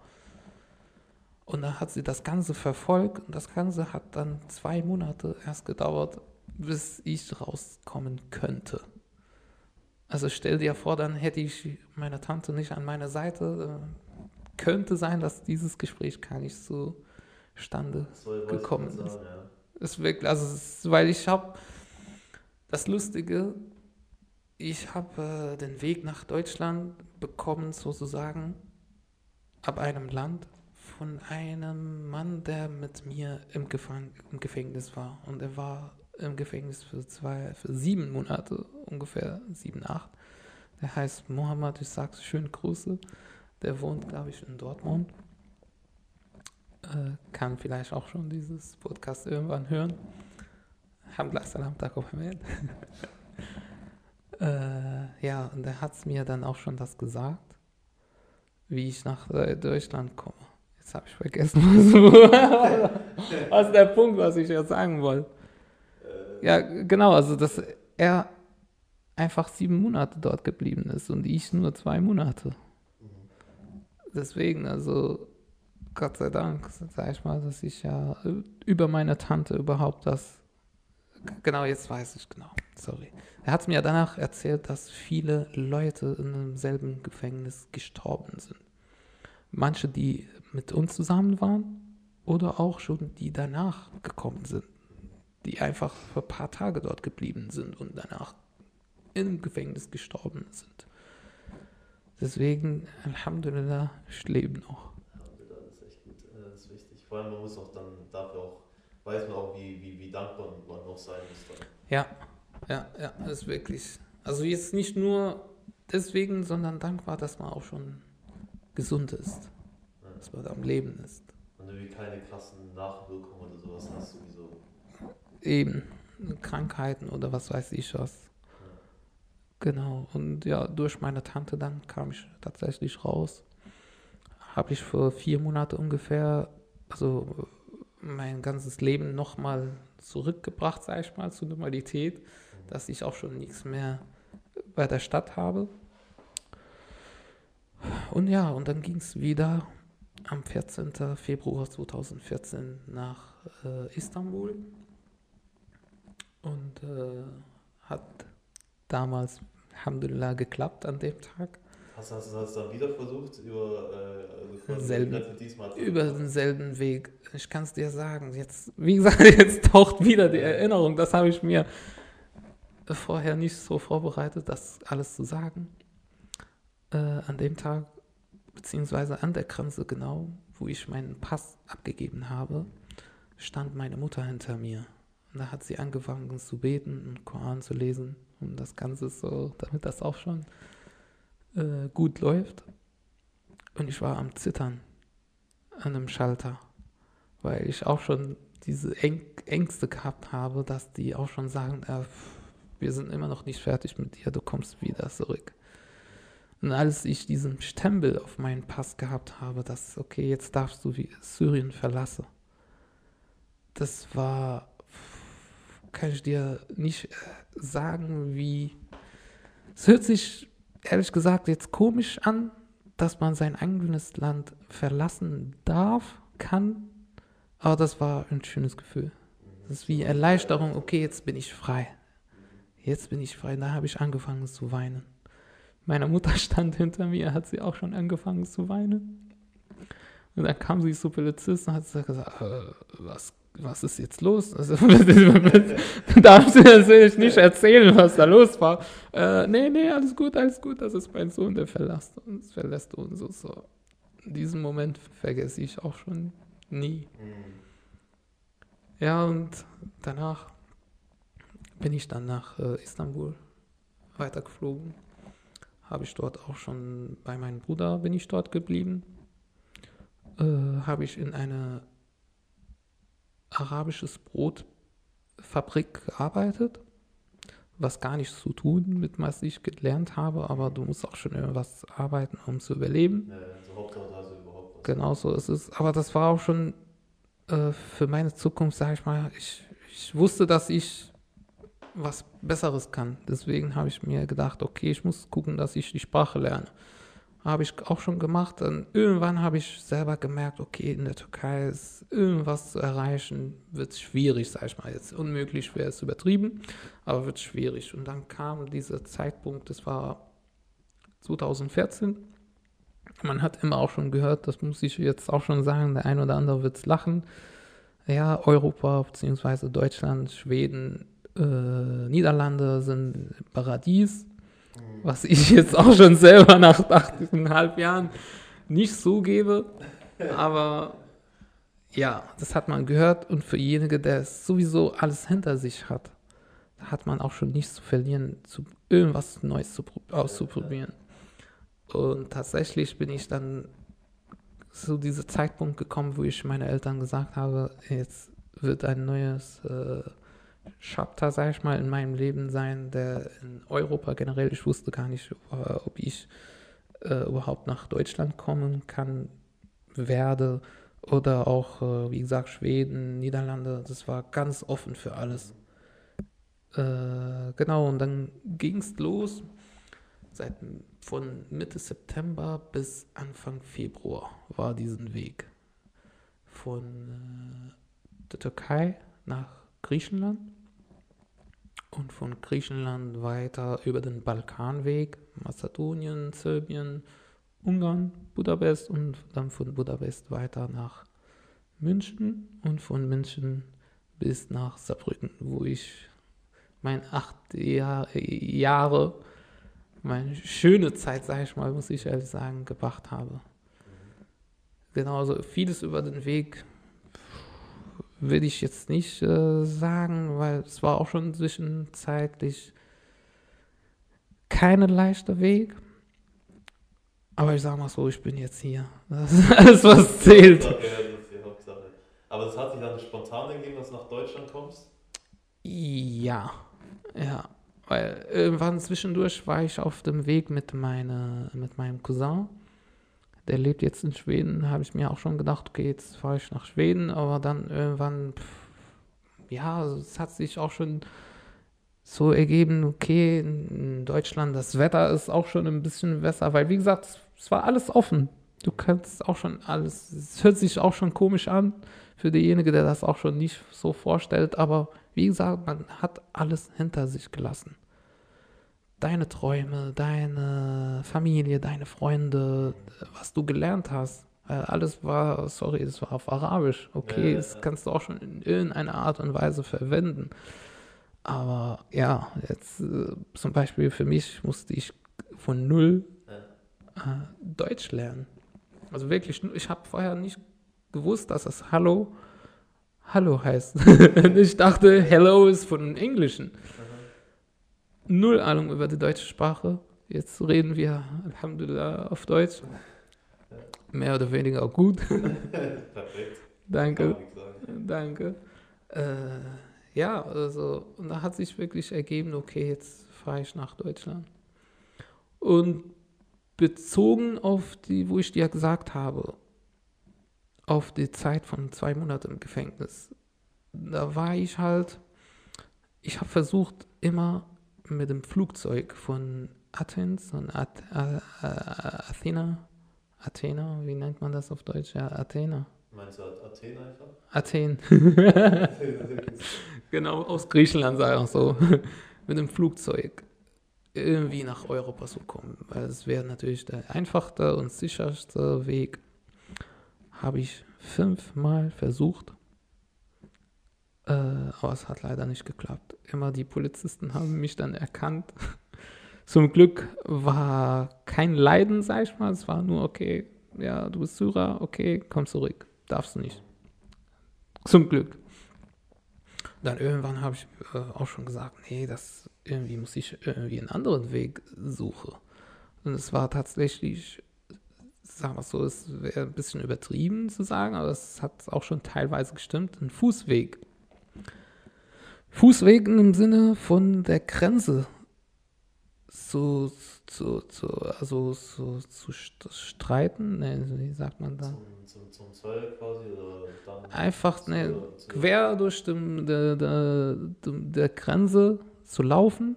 Und dann hat sie das Ganze verfolgt und das Ganze hat dann zwei Monate erst gedauert, bis ich rauskommen könnte. Also stell dir vor, dann hätte ich meine Tante nicht an meiner Seite. Äh, könnte sein, dass dieses Gespräch gar nicht zustande ich Gekommen ist. sagen, ja. ist wirklich, also ist, weil ich habe das Lustige, ich habe äh, den Weg nach Deutschland bekommen, sozusagen, ab einem Land von einem Mann, der mit mir im, Gefang im Gefängnis war. Und er war im Gefängnis für zwei, für sieben Monate, ungefähr sieben, acht. Der heißt Mohammed, ich sage schöne Grüße. Der wohnt, glaube ich, in Dortmund. Äh, kann vielleicht auch schon dieses Podcast irgendwann hören. Alhamdulillah, salam takum Hamid. *laughs* äh, Ja, und er hat mir dann auch schon das gesagt, wie ich nach Deutschland komme. Jetzt habe ich vergessen, *laughs* was, was der Punkt, was ich jetzt sagen wollte. Äh, Ja, genau, also dass er einfach sieben Monate dort geblieben ist und ich nur zwei Monate. mhm. Deswegen, also Gott sei Dank, sag ich mal, dass ich ja über meine Tante überhaupt das. Genau, jetzt weiß ich genau. Sorry. Er hat mir danach erzählt, dass viele Leute in demselben Gefängnis gestorben sind. Manche, die mit uns zusammen waren oder auch schon die danach gekommen sind, die einfach für ein paar Tage dort geblieben sind und danach im Gefängnis gestorben sind. Deswegen, Alhamdulillah, ich lebe noch. Alhamdulillah, Das ist echt gut, äh, das ist wichtig. Vor allem, man muss auch dann dafür auch, weiß man auch, wie, wie, wie dankbar man noch sein muss. Dann. Ja, ja, ja, das ist wirklich. Also jetzt nicht nur deswegen, sondern dankbar, dass man auch schon gesund ist. Dass man am Leben ist. Und irgendwie keine krassen Nachwirkungen oder sowas hast sowieso. Eben, Krankheiten oder was weiß ich was. Genau, und ja, durch meine Tante dann kam ich tatsächlich raus. Habe ich für vier Monate ungefähr, also mein ganzes Leben nochmal zurückgebracht, sage ich mal, zur Normalität, dass ich auch schon nichts mehr bei der Stadt habe. Und ja, und dann ging es wieder am 14. Februar 2014 nach äh, Istanbul und äh, hat damals, Alhamdulillah, geklappt an dem Tag. Hast du das, hast du dann wieder versucht, über, äh, also selben, über denselben Weg? Ich kann es dir sagen. Jetzt, wie gesagt, *laughs* jetzt taucht wieder die Erinnerung. Das habe ich mir vorher nicht so vorbereitet, das alles zu sagen. Äh, an dem Tag, beziehungsweise an der Grenze genau, wo ich meinen Pass abgegeben habe, stand meine Mutter hinter mir. Und da hat sie angefangen zu beten und Koran zu lesen. Und das Ganze so, damit das auch schon äh, gut läuft. Und ich war am Zittern an einem Schalter, weil ich auch schon diese Ängste gehabt habe, dass die auch schon sagen, äh, wir sind immer noch nicht fertig mit dir, du kommst wieder zurück. Und als ich diesen Stempel auf meinen Pass gehabt habe, dass, okay, jetzt darfst du Syrien verlassen, das war, kann ich dir nicht äh, sagen, wie, es hört sich ehrlich gesagt jetzt komisch an, dass man sein eigenes Land verlassen darf, kann, aber das war ein schönes Gefühl. Das ist wie Erleichterung, okay, jetzt bin ich frei. Jetzt bin ich frei. Da habe ich angefangen zu weinen. Meine Mutter *laughs* stand hinter mir, hat sie auch schon angefangen zu weinen. Und dann kam sie zu Polizist und hat gesagt, äh, was was ist jetzt los? *laughs* Also, darfst du natürlich nicht erzählen, was da los war. Äh, nee, nee, alles gut, alles gut, das ist mein Sohn, der verlässt uns, verlässt uns. So, so. Diesen Moment vergesse ich auch schon nie. Mhm. Ja, und danach bin ich dann nach äh, Istanbul weitergeflogen. Habe ich dort auch schon bei meinem Bruder bin ich dort geblieben. Äh, habe ich in eine arabisches Brotfabrik gearbeitet, was gar nichts zu tun mit was ich gelernt habe, aber du musst auch schon irgendwas arbeiten, um zu überleben. Ja, also überhaupt. Genau so ist es. Aber das war auch schon äh, für meine Zukunft, sage ich mal, ich, ich wusste, dass ich was Besseres kann. Deswegen habe ich mir gedacht, okay, ich muss gucken, dass ich die Sprache lerne habe ich auch schon gemacht. Und irgendwann habe ich selber gemerkt, okay, in der Türkei ist irgendwas zu erreichen, wird schwierig, sage ich mal jetzt. Unmöglich wäre es übertrieben, aber wird schwierig. Und dann kam dieser Zeitpunkt, das war 2014. Man hat immer auch schon gehört, das muss ich jetzt auch schon sagen, der ein oder andere wird es lachen. Ja, Europa bzw. Deutschland, Schweden, äh, Niederlande sind Paradies was ich *laughs* jetzt auch schon selber nach 8,5 Jahren nicht so gebe. Aber ja, das hat man gehört und für jenige, der sowieso alles hinter sich hat, hat man auch schon nichts zu verlieren, zu, irgendwas Neues zu, auszuprobieren. Und tatsächlich bin ich dann zu diesem Zeitpunkt gekommen, wo ich meine Eltern gesagt habe, jetzt wird ein neues äh, Chapter, sag ich mal, in meinem Leben sein, der in Europa generell, ich wusste gar nicht, äh, ob ich äh, überhaupt nach Deutschland kommen kann, werde oder auch, äh, wie gesagt, Schweden, Niederlande, das war ganz offen für alles. Äh, genau, und dann ging es los, seit, von Mitte September bis Anfang Februar war diesen Weg. Von äh, der Türkei nach Griechenland und von Griechenland weiter über den Balkanweg, Mazedonien, Serbien, Ungarn, Budapest und dann von Budapest weiter nach München und von München bis nach Saarbrücken, wo ich meine acht Jahr, Jahre, meine schöne Zeit, sage ich mal, muss ich ehrlich sagen, gebracht habe. Genauso vieles über den Weg will ich jetzt nicht äh, sagen, weil es war auch schon zwischenzeitlich kein leichter Weg. Aber ich sag mal so, ich bin jetzt hier. Das ist *laughs* alles, was zählt. Ja, das ist die Hauptsache. Aber das hat sich dann spontan gegeben, dass du nach Deutschland kommst? Ja, ja. Weil irgendwann zwischendurch war ich auf dem Weg mit, meine, mit meinem Cousin der lebt jetzt in Schweden, habe ich mir auch schon gedacht, okay, jetzt fahre ich nach Schweden, aber dann irgendwann, pff, ja, es hat sich auch schon so ergeben, okay, in Deutschland, das Wetter ist auch schon ein bisschen besser, weil wie gesagt, es war alles offen. Du kannst auch schon alles, es hört sich auch schon komisch an für denjenigen, der das auch schon nicht so vorstellt, aber wie gesagt, man hat alles hinter sich gelassen. Deine Träume, deine Familie, deine Freunde, was du gelernt hast. Äh, alles war, sorry, es war auf Arabisch. Okay, Ja, das ja. kannst du auch schon in irgendeiner Art und Weise verwenden. Aber ja, jetzt äh, zum Beispiel für mich musste ich von null Ja. äh, Deutsch lernen. Also wirklich, ich habe vorher nicht gewusst, dass es Hallo Hallo heißt. *laughs* Ich dachte, Hello ist von Englischen. Null Ahnung über die deutsche Sprache. Jetzt reden wir, Alhamdulillah, auf Deutsch. Mehr oder weniger gut. *laughs* Perfekt. Danke. Danke. Äh, ja, also, und da hat sich wirklich ergeben, okay, jetzt fahre ich nach Deutschland. Und bezogen auf die, wo ich dir gesagt habe, auf die Zeit von zwei Monaten im Gefängnis, da war ich halt, ich habe versucht, immer mit dem Flugzeug von Athens, von Ath äh, äh, Athena, Athena, wie nennt man das auf Deutsch? Ja, Athena. Meinst du Athen einfach? Athen. *laughs* genau, aus Griechenland sagen so. *laughs* Mit dem Flugzeug irgendwie nach Europa zu kommen. Weil es wäre natürlich der einfachste und sicherste Weg. Habe ich fünfmal versucht. Äh, aber es hat leider nicht geklappt. Immer die Polizisten haben mich dann erkannt. *laughs* Zum Glück war kein Leiden, sag ich mal. Es war nur, okay, ja, du bist Syrer, okay, komm zurück. Darfst du nicht. Zum Glück. Dann irgendwann habe ich äh, auch schon gesagt, nee, das irgendwie muss ich irgendwie einen anderen Weg suchen. Und es war tatsächlich, sagen wir es so, es wäre ein bisschen übertrieben zu sagen, aber es hat auch schon teilweise gestimmt, ein Fußweg. Fußweg im Sinne von der Grenze zu, zu, zu also zu, zu st- streiten, ne, wie sagt man da? Zum, zum, zum Zoll quasi oder dann Einfach ne, quer durch dem, der, der, der Grenze zu laufen,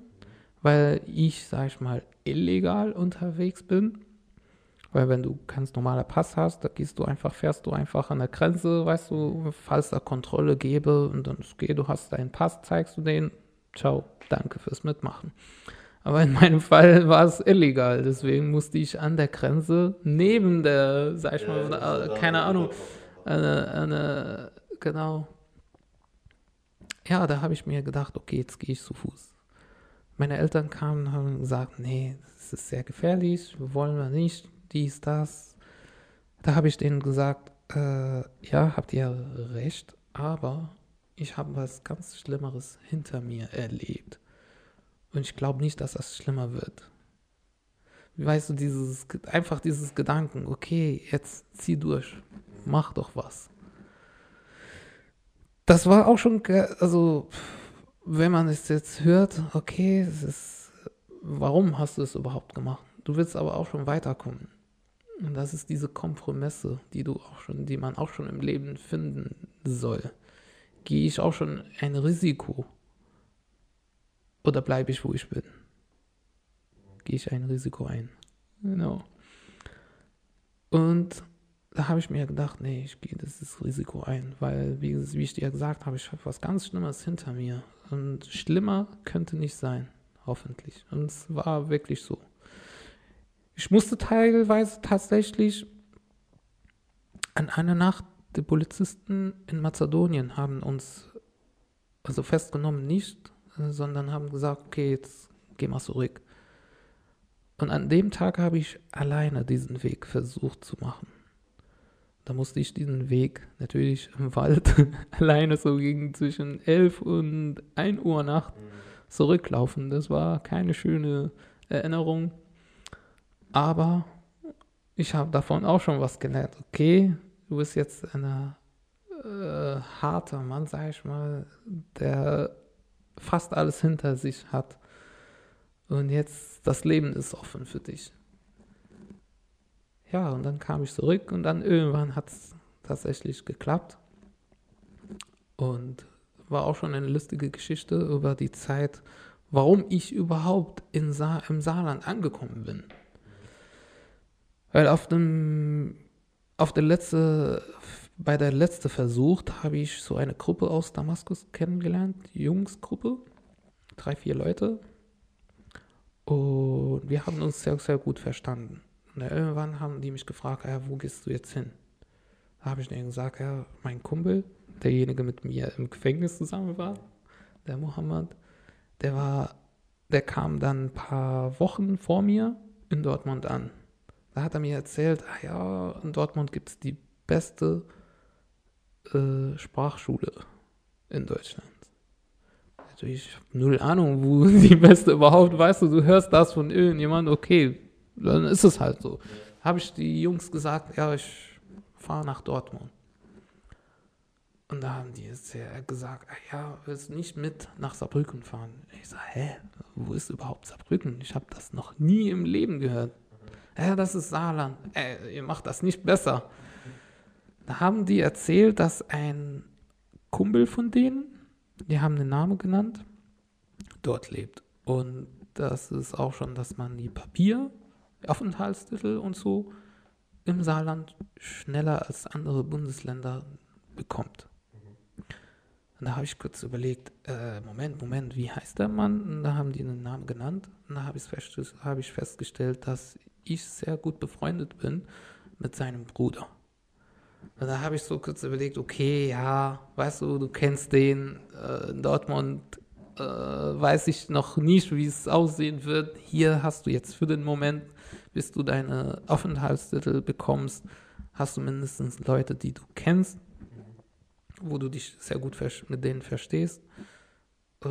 weil ich, sag ich mal, illegal unterwegs bin. Weil wenn du kein normaler Pass hast, da gehst du einfach, fährst du einfach an der Grenze, weißt du, falls da Kontrolle gäbe und dann okay, du hast deinen Pass, zeigst du den, ciao, danke fürs Mitmachen. Aber in meinem Fall *laughs* war es illegal, deswegen musste ich an der Grenze neben der, sag ich Ja, mal, ist äh, keine Ahnung, eine, eine, genau. Ja, da habe ich mir gedacht, okay, jetzt gehe ich zu Fuß. Meine Eltern kamen und haben gesagt, nee, das ist sehr gefährlich, wollen wir nicht, dies, das. Da habe ich denen gesagt, äh, ja, habt ihr recht, aber ich habe was ganz Schlimmeres hinter mir erlebt. Und ich glaube nicht, dass das schlimmer wird. Weißt du, dieses, einfach dieses Gedanken, okay, jetzt zieh durch, mach doch was. Das war auch schon, also, wenn man es jetzt hört, okay, es ist, warum hast du es überhaupt gemacht? Du willst aber auch schon weiterkommen. Und das ist diese Kompromisse, die du auch schon, die man auch schon im Leben finden soll. Gehe ich auch schon ein Risiko? Oder bleibe ich, wo ich bin? Gehe ich ein Risiko ein? Genau. Und da habe ich mir gedacht, nee, ich gehe dieses Risiko ein, weil, wie, wie ich dir gesagt habe, ich habe was ganz Schlimmes hinter mir. Und schlimmer könnte nicht sein, hoffentlich. Und es war wirklich so. Ich musste teilweise tatsächlich an einer Nacht, die Polizisten in Mazedonien haben uns also festgenommen nicht, sondern haben gesagt, okay, jetzt geh mal zurück. Und an dem Tag habe ich alleine diesen Weg versucht zu machen. Da musste ich diesen Weg natürlich im Wald *laughs* alleine so gegen zwischen 11 und 1 Uhr Nacht Mhm. zurücklaufen. Das war keine schöne Erinnerung. Aber ich habe davon auch schon was gelernt. Okay, du bist jetzt ein äh, harter Mann, sag ich mal, der fast alles hinter sich hat. Und jetzt, das Leben ist offen für dich. Ja, und dann kam ich zurück und dann irgendwann hat es tatsächlich geklappt. Und war auch schon eine lustige Geschichte über die Zeit, warum ich überhaupt in Sa im Saarland angekommen bin. Weil auf dem, auf der letzte, bei der letzten Versuch habe ich so eine Gruppe aus Damaskus kennengelernt, Jungsgruppe, drei, vier Leute. Und wir haben uns sehr, sehr gut verstanden. Und irgendwann haben die mich gefragt, ja, wo gehst du jetzt hin? Da habe ich denen gesagt, ja, mein Kumpel, derjenige mit mir im Gefängnis zusammen war, der Mohammed, der war, der kam dann ein paar Wochen vor mir in Dortmund an. Da hat er mir erzählt, ach ja, in Dortmund gibt es die beste äh, Sprachschule in Deutschland. Also ich habe null Ahnung, wo *laughs* die beste überhaupt, weißt du, du hörst das von irgendjemandem, okay, dann ist es halt so. Habe ich die Jungs gesagt, ja, ich fahre nach Dortmund. Und da haben die jetzt gesagt, ach ja, willst nicht mit nach Saarbrücken fahren? Ich sage, hä, wo ist überhaupt Saarbrücken? Ich habe das noch nie im Leben gehört. Ja, das ist Saarland. Ey, ihr macht das nicht besser. Da haben die erzählt, dass ein Kumpel von denen, die haben den Namen genannt, dort lebt. Und das ist auch schon, dass man die Papier, Aufenthaltstitel und so im Saarland schneller als andere Bundesländer bekommt. Und da habe ich kurz überlegt, äh, Moment, Moment, wie heißt der Mann? Und da haben die einen Namen genannt. Und da habe hab ich festgestellt, dass ich sehr gut befreundet bin mit seinem Bruder. Und da habe ich so kurz überlegt, okay, ja, weißt du, du kennst den, äh, in Dortmund äh, weiß ich noch nicht, wie es aussehen wird. Hier hast du jetzt für den Moment, bis du deine Aufenthaltstitel bekommst, hast du mindestens Leute, die du kennst, wo du dich sehr gut mit denen verstehst.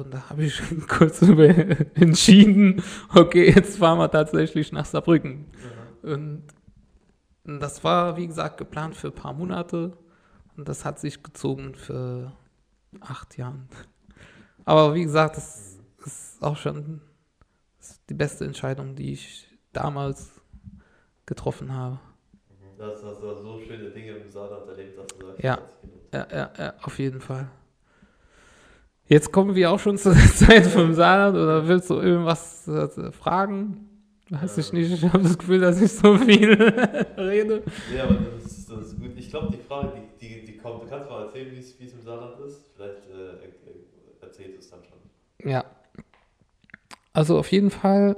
Und da habe ich *laughs* kurz entschieden, okay, jetzt fahren wir tatsächlich nach Saarbrücken. Mhm. Und das war, wie gesagt, geplant für ein paar Monate und das hat sich gezogen für acht Jahre. Aber wie gesagt, das ist auch schon die beste Entscheidung, die ich damals getroffen habe. Das hast du so schöne Dinge im Saarland erlebt, dass sagst, ja. Ja, ja, ja, auf jeden Fall. Jetzt kommen wir auch schon *laughs* zur Zeit vom Saarland oder willst du irgendwas äh, fragen? Weiß ich nicht, ich habe das Gefühl, dass ich so viel *laughs* rede. Ja, aber das ist, das ist gut. Ich glaube, die Frage, die, die, die kommt, du kannst mal erzählen, wie es im Saarland ist. Vielleicht äh, erzählt es dann schon. Ja. Also auf jeden Fall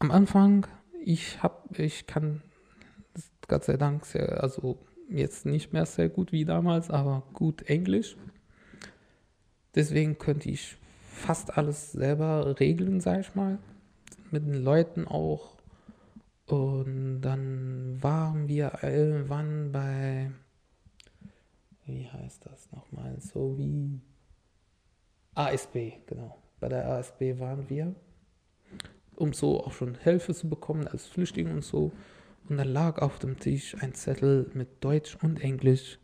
am Anfang, ich habe, ich kann Gott sei Dank sehr, also jetzt nicht mehr sehr gut wie damals, aber gut Englisch. Deswegen könnte ich fast alles selber regeln, sag ich mal mit den Leuten auch. Und dann waren wir irgendwann bei, wie heißt das nochmal, so wie ASB, genau. Bei der ASB waren wir, um so auch schon Hilfe zu bekommen als Flüchtling und so. Und da lag auf dem Tisch ein Zettel mit Deutsch und Englisch,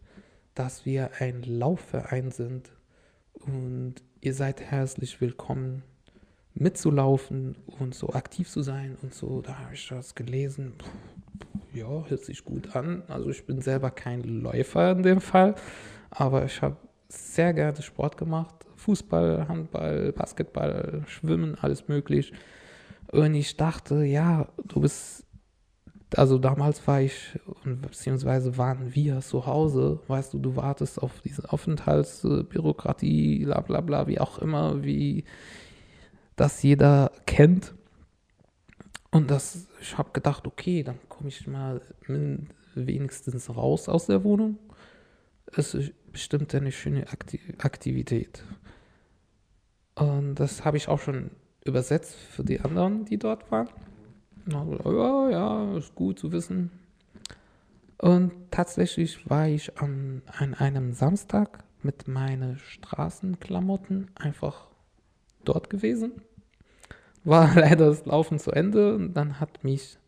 dass wir ein Laufverein sind und ihr seid herzlich willkommen mitzulaufen und so aktiv zu sein und so. Da habe ich das gelesen. Ja, hört sich gut an. Also ich bin selber kein Läufer in dem Fall, aber ich habe sehr gerne Sport gemacht. Fußball, Handball, Basketball, Schwimmen, alles möglich. Und ich dachte, ja, du bist, also damals war ich, beziehungsweise waren wir zu Hause, weißt du, du wartest auf diese Aufenthaltsbürokratie, bla bla bla, wie auch immer, wie das jeder kennt. Und das, ich habe gedacht, okay, dann komme ich mal wenigstens raus aus der Wohnung. Es ist bestimmt eine schöne Aktivität. Und das habe ich auch schon übersetzt für die anderen, die dort waren. Ja, ja, ist gut zu wissen. Und tatsächlich war ich an, an einem Samstag mit meinen Straßenklamotten einfach dort gewesen war *laughs* leider das Laufen zu Ende und dann hat mich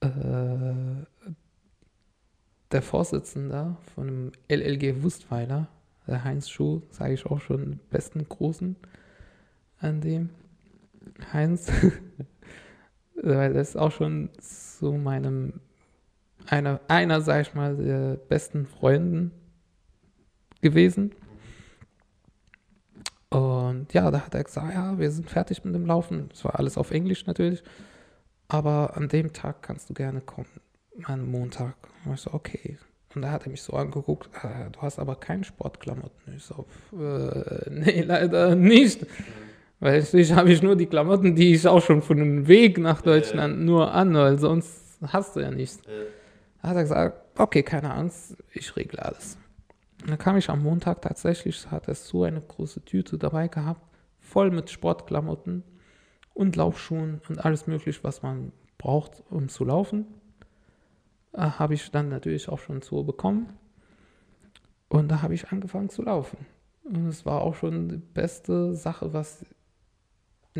äh, der Vorsitzende von dem LLG Wustweiler, der Heinz Schuh, sage ich auch schon, besten Großen an dem Heinz, *laughs* weil das ist auch schon zu meinem, einer, einer, sag ich mal, der besten Freunden gewesen. Und ja, da hat er gesagt, ja, wir sind fertig mit dem Laufen. Es war alles auf Englisch natürlich. aber an dem Tag kannst du gerne kommen, an Montag. Und ich so, okay. Und da hat er mich so angeguckt, ah, du hast aber keine Sportklamotten. Ich so, äh, *laughs* nee, leider nicht. Weil ich habe ich nur die Klamotten, die ich auch schon von dem Weg nach Deutschland ja. nur an, weil sonst hast du ja nichts. Ja. Da hat er gesagt, okay, keine Angst, ich regle alles. Und dann kam ich am Montag tatsächlich, hat er so eine große Tüte dabei gehabt, voll mit Sportklamotten und Laufschuhen und alles mögliche, was man braucht, um zu laufen. Äh, habe ich dann natürlich auch schon so bekommen. Und da habe ich angefangen zu laufen. Und es war auch schon die beste Sache, was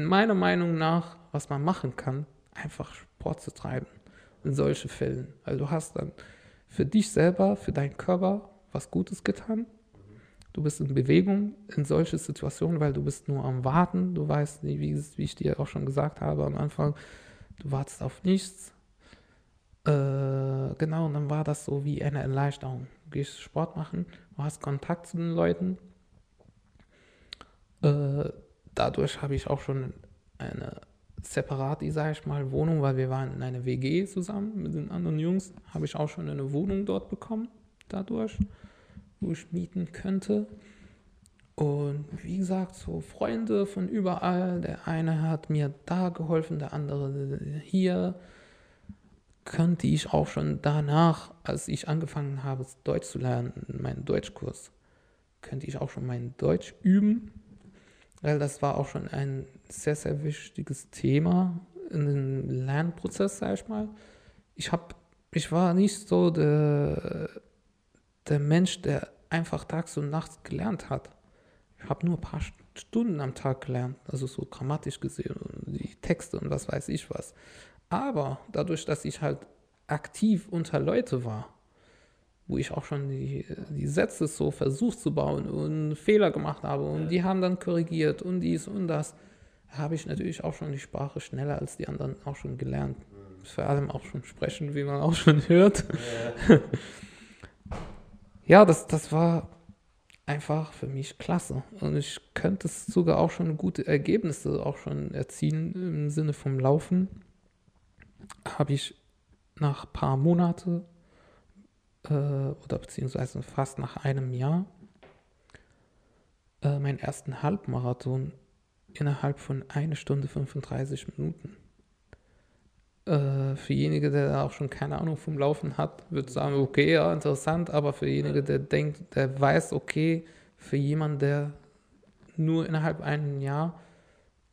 meiner Meinung nach, was man machen kann, einfach Sport zu treiben in solchen Fällen. Also du hast dann für dich selber, für deinen Körper was Gutes getan. Du bist in Bewegung in solche Situationen, weil du bist nur am Warten. Du weißt wie, wie ich dir auch schon gesagt habe am Anfang, du wartest auf nichts. Äh, genau, und dann war das so wie eine Erleichterung. Du gehst Sport machen, du hast Kontakt zu den Leuten. Äh, dadurch habe ich auch schon eine separat, sage ich mal, Wohnung, weil wir waren in einer WG zusammen mit den anderen Jungs, habe ich auch schon eine Wohnung dort bekommen, dadurch, wo ich mieten könnte. Und wie gesagt, so Freunde von überall, der eine hat mir da geholfen, der andere hier, könnte ich auch schon danach, als ich angefangen habe, Deutsch zu lernen, meinen Deutschkurs, könnte ich auch schon mein Deutsch üben weil das war auch schon ein sehr, sehr wichtiges Thema in dem Lernprozess, sag ich mal. Ich, hab, ich war nicht so der, der Mensch, der einfach tags und nachts gelernt hat. Ich habe nur ein paar Stunden am Tag gelernt, also so grammatisch gesehen und die Texte und was weiß ich was. Aber dadurch, dass ich halt aktiv unter Leute war, wo ich auch schon die, die Sätze so versucht zu bauen und Fehler gemacht habe und die haben dann korrigiert und dies und das, habe ich natürlich auch schon die Sprache schneller als die anderen auch schon gelernt. Vor allem auch schon sprechen, wie man auch schon hört. Ja, *laughs* ja das, das war einfach für mich klasse. Und ich könnte es sogar auch schon gute Ergebnisse auch schon erzielen im Sinne vom Laufen. Habe ich nach ein paar Monaten äh, oder beziehungsweise fast nach einem Jahr äh, meinen ersten Halbmarathon innerhalb von einer Stunde 35 Minuten. Äh, für jenige, der auch schon keine Ahnung vom Laufen hat, würde sagen, okay, ja, interessant, aber für jenige, der denkt, der weiß, okay, für jemanden, der nur innerhalb einem Jahr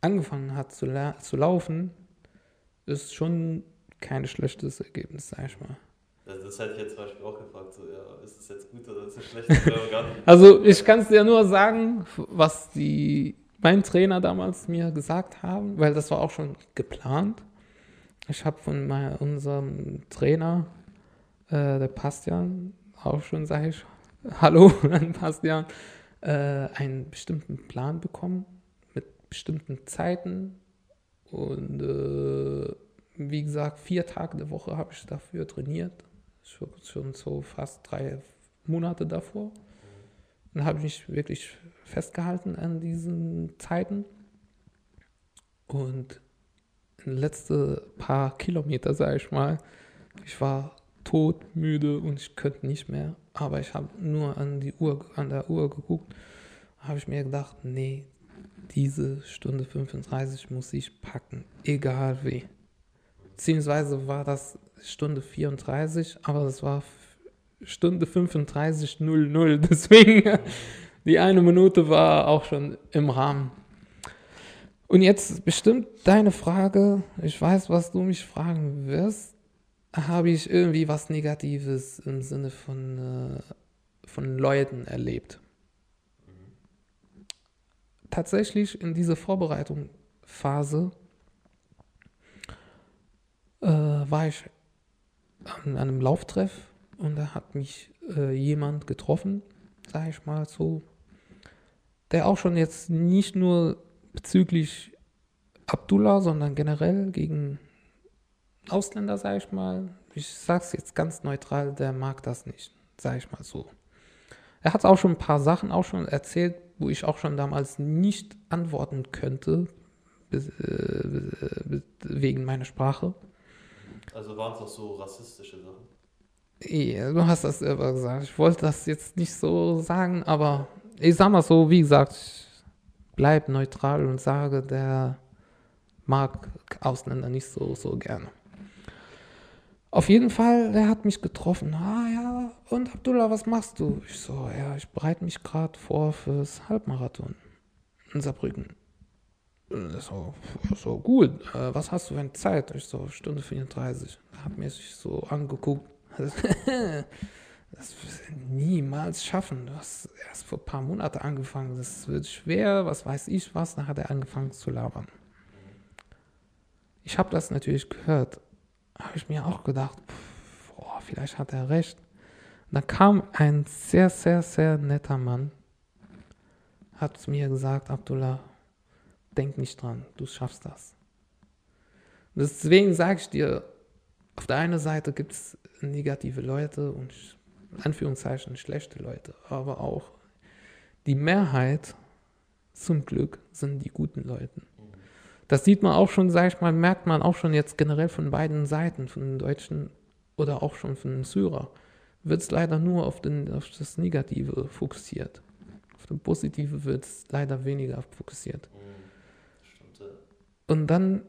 angefangen hat zu, zu laufen, ist schon kein schlechtes Ergebnis, sag ich mal. Das hätte ich jetzt zum Beispiel auch gefragt, so, ja, ist es jetzt gut oder ist es schlecht? *laughs* also ich kann es dir nur sagen, was die, mein Trainer damals mir gesagt haben, weil das war auch schon geplant. Ich habe von mein, unserem Trainer, äh, der Bastian, auch schon sage ich, *laughs* hallo an Bastian, äh, einen bestimmten Plan bekommen mit bestimmten Zeiten und äh, wie gesagt, vier Tage der Woche habe ich dafür trainiert schon so fast drei Monate davor. Dann habe ich mich wirklich festgehalten an diesen Zeiten. Und letzten paar Kilometer, sage ich mal, ich war todmüde und ich könnte nicht mehr. Aber ich habe nur an die Uhr, an der Uhr geguckt, habe ich mir gedacht, nee, diese Stunde 35 muss ich packen, egal wie. Beziehungsweise war das Stunde 34, aber das war Stunde 35.00. *laughs* Deswegen, die eine Minute war auch schon im Rahmen. Und jetzt bestimmt deine Frage, ich weiß, was du mich fragen wirst. Habe ich irgendwie was Negatives im Sinne von, äh, von Leuten erlebt? Tatsächlich in dieser Vorbereitungsphase äh, war ich an einem Lauftreff und da hat mich äh, jemand getroffen, sage ich mal so, der auch schon jetzt nicht nur bezüglich Abdullah, sondern generell gegen Ausländer, sage ich mal, ich sage es jetzt ganz neutral, der mag das nicht, sage ich mal so. Er hat auch schon ein paar Sachen auch schon erzählt, wo ich auch schon damals nicht antworten könnte, äh, wegen meiner Sprache. Also waren es auch so rassistische Sachen? Ja, du hast das selber gesagt. Ich wollte das jetzt nicht so sagen, aber ich sag mal so, wie gesagt, ich bleib neutral und sage, der mag Ausländer nicht so, so gerne. Auf jeden Fall, der hat mich getroffen. Ah ja, und Abdullah, was machst du? Ich so, ja, ich bereite mich gerade vor fürs Halbmarathon in Saarbrücken. So, so gut, äh, was hast du für eine Zeit? Ich so, Stunde 34. Hat mir sich so angeguckt. *laughs* Das wirst du niemals schaffen. Du hast erst vor ein paar Monaten angefangen. Das wird schwer, was weiß ich was. Dann hat er angefangen zu labern. Ich habe das natürlich gehört. Habe ich mir auch gedacht, pff, boah, vielleicht hat er recht. dann kam ein sehr, sehr, sehr netter Mann. Hat mir gesagt, Abdullah, denk nicht dran, du schaffst das. Deswegen sage ich dir, auf der einen Seite gibt es negative Leute und in Anführungszeichen schlechte Leute, aber auch die Mehrheit zum Glück sind die guten Leute. Das sieht man auch schon, sag ich mal, merkt man auch schon jetzt generell von beiden Seiten, von den Deutschen oder auch schon von den Syrer. Wird es leider nur auf, den, auf das Negative fokussiert. Auf das Positive wird es leider weniger fokussiert. Und dann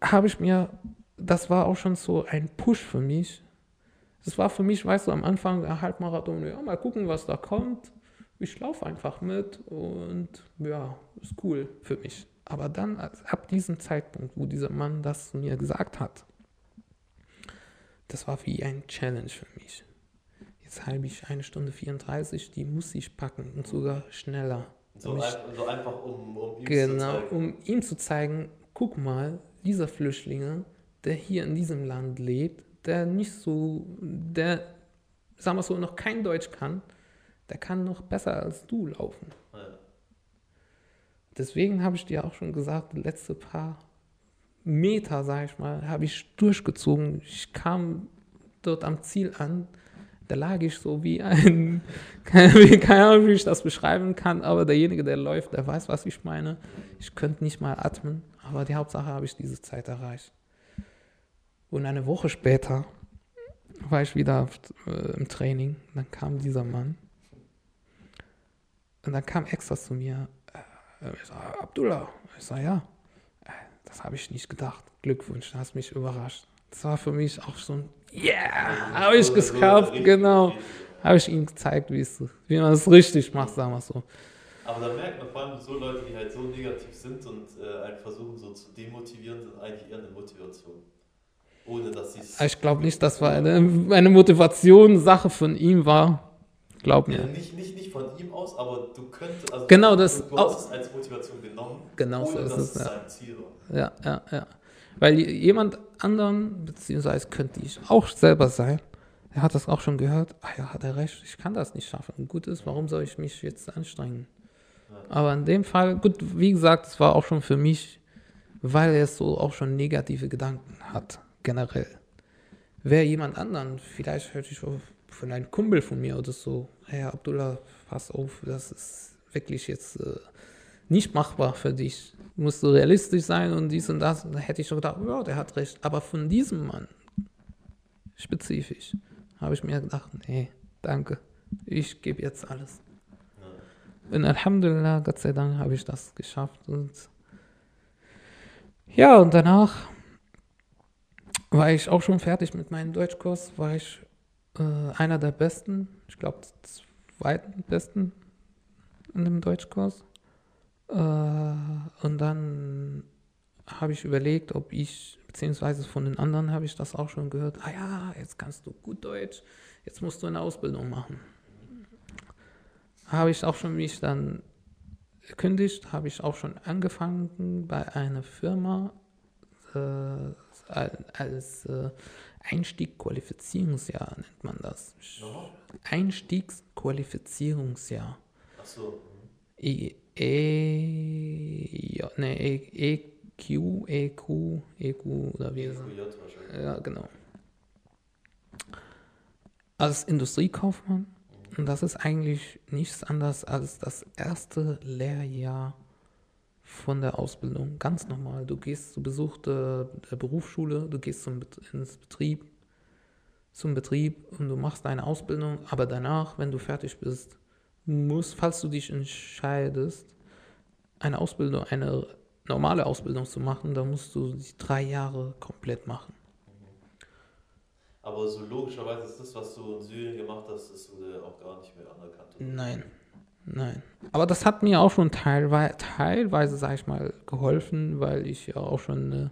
habe ich mir, das war auch schon so ein Push für mich. Das war für mich, weißt du, am Anfang der Halbmarathon, ja, mal gucken, was da kommt. Ich laufe einfach mit und ja, ist cool für mich. Aber dann, ab diesem Zeitpunkt, wo dieser Mann das mir gesagt hat, das war wie ein Challenge für mich. Jetzt habe ich eine Stunde 34, die muss ich packen und sogar schneller. So, ein, so einfach, um, um ihm genau, zu zeigen. um ihm zu zeigen, guck mal, dieser Flüchtlinge, der hier in diesem Land lebt, der nicht so, der, sagen wir so, noch kein Deutsch kann, der kann noch besser als du laufen. Ja. Deswegen habe ich dir auch schon gesagt, die letzten paar Meter, sage ich mal, habe ich durchgezogen. Ich kam dort am Ziel an, da lag ich so wie ein, *laughs* keine Ahnung, wie ich das beschreiben kann, aber derjenige, der läuft, der weiß, was ich meine. Ich könnte nicht mal atmen, aber die Hauptsache habe ich diese Zeit erreicht. Und eine Woche später war ich wieder äh, im Training, dann kam dieser Mann und dann kam extra zu mir, äh, ich sag, Abdullah, ich sage, ja, äh, das habe ich nicht gedacht. Glückwunsch, du hast mich überrascht. Das war für mich auch so ein Yeah, habe ich So- so geschafft, richtig- genau. Habe ich ihm gezeigt, wie, man es richtig macht, sagen wir so. Aber da merkt man vor allem so Leute, die halt so negativ sind und äh, einen versuchen so zu demotivieren, sind eigentlich eher eine Motivation. Ohne dass sie es. Aber Ich glaube nicht, dass war eine, eine Motivationssache von ihm war. Glaub Ja, mir. nicht, nicht, nicht von ihm aus, aber du könntest. Also Genau, das Du, auch- hast es als Motivation genommen, Genau so ohne ist dass es ja. sein Ziel war. Ja, ja, ja. Weil jemand anderen, beziehungsweise könnte ich auch selber sein, er hat das auch schon gehört, ah ja, hat er recht, ich kann das nicht schaffen. Gut ist, warum soll ich mich jetzt anstrengen? Aber in dem Fall, gut, wie gesagt, es war auch schon für mich, weil er so auch schon negative Gedanken hat, generell. Wäre jemand anderen, vielleicht hätte ich von einem Kumpel von mir oder so, hey Abdullah, pass auf, das ist wirklich jetzt äh, nicht machbar für dich. Musst du realistisch sein und dies und das. Und da hätte ich schon gedacht, ja, der hat recht. Aber von diesem Mann, spezifisch, habe ich mir gedacht, nee, danke, ich gebe jetzt alles. Und Alhamdulillah, Gott sei Dank, habe ich das geschafft. Und ja, und danach war ich auch schon fertig mit meinem Deutschkurs, war ich äh, einer der Besten, ich glaube zweiten Besten in dem Deutschkurs. Äh, und dann habe ich überlegt, ob ich, beziehungsweise von den anderen habe ich das auch schon gehört, ah ja, jetzt kannst du gut Deutsch, jetzt musst du eine Ausbildung machen. Habe ich auch schon mich dann gekündigt, habe ich auch schon angefangen bei einer Firma äh, als äh, Einstiegsqualifizierungsjahr nennt man das. Einstiegsqualifizierungsjahr. Achso. E, e, ja, ne, e, EQ, EQ, EQ oder wie es EQJ wahrscheinlich. Ja, genau. Als Industriekaufmann. Und das ist eigentlich nichts anderes als das erste Lehrjahr von der Ausbildung, ganz normal. Du gehst zu Besuch der, der Berufsschule, du gehst zum, ins Betrieb, zum Betrieb und du machst deine Ausbildung, aber danach, wenn du fertig bist, musst, falls du dich entscheidest, eine Ausbildung, eine normale Ausbildung zu machen, dann musst du die drei Jahre komplett machen. Aber so logischerweise ist das, was du in Syrien gemacht hast, ist auch gar nicht mehr anerkannt. Oder? Nein, nein. Aber das hat mir auch schon teilweise, teilweise sage ich mal, geholfen, weil ich ja auch schon eine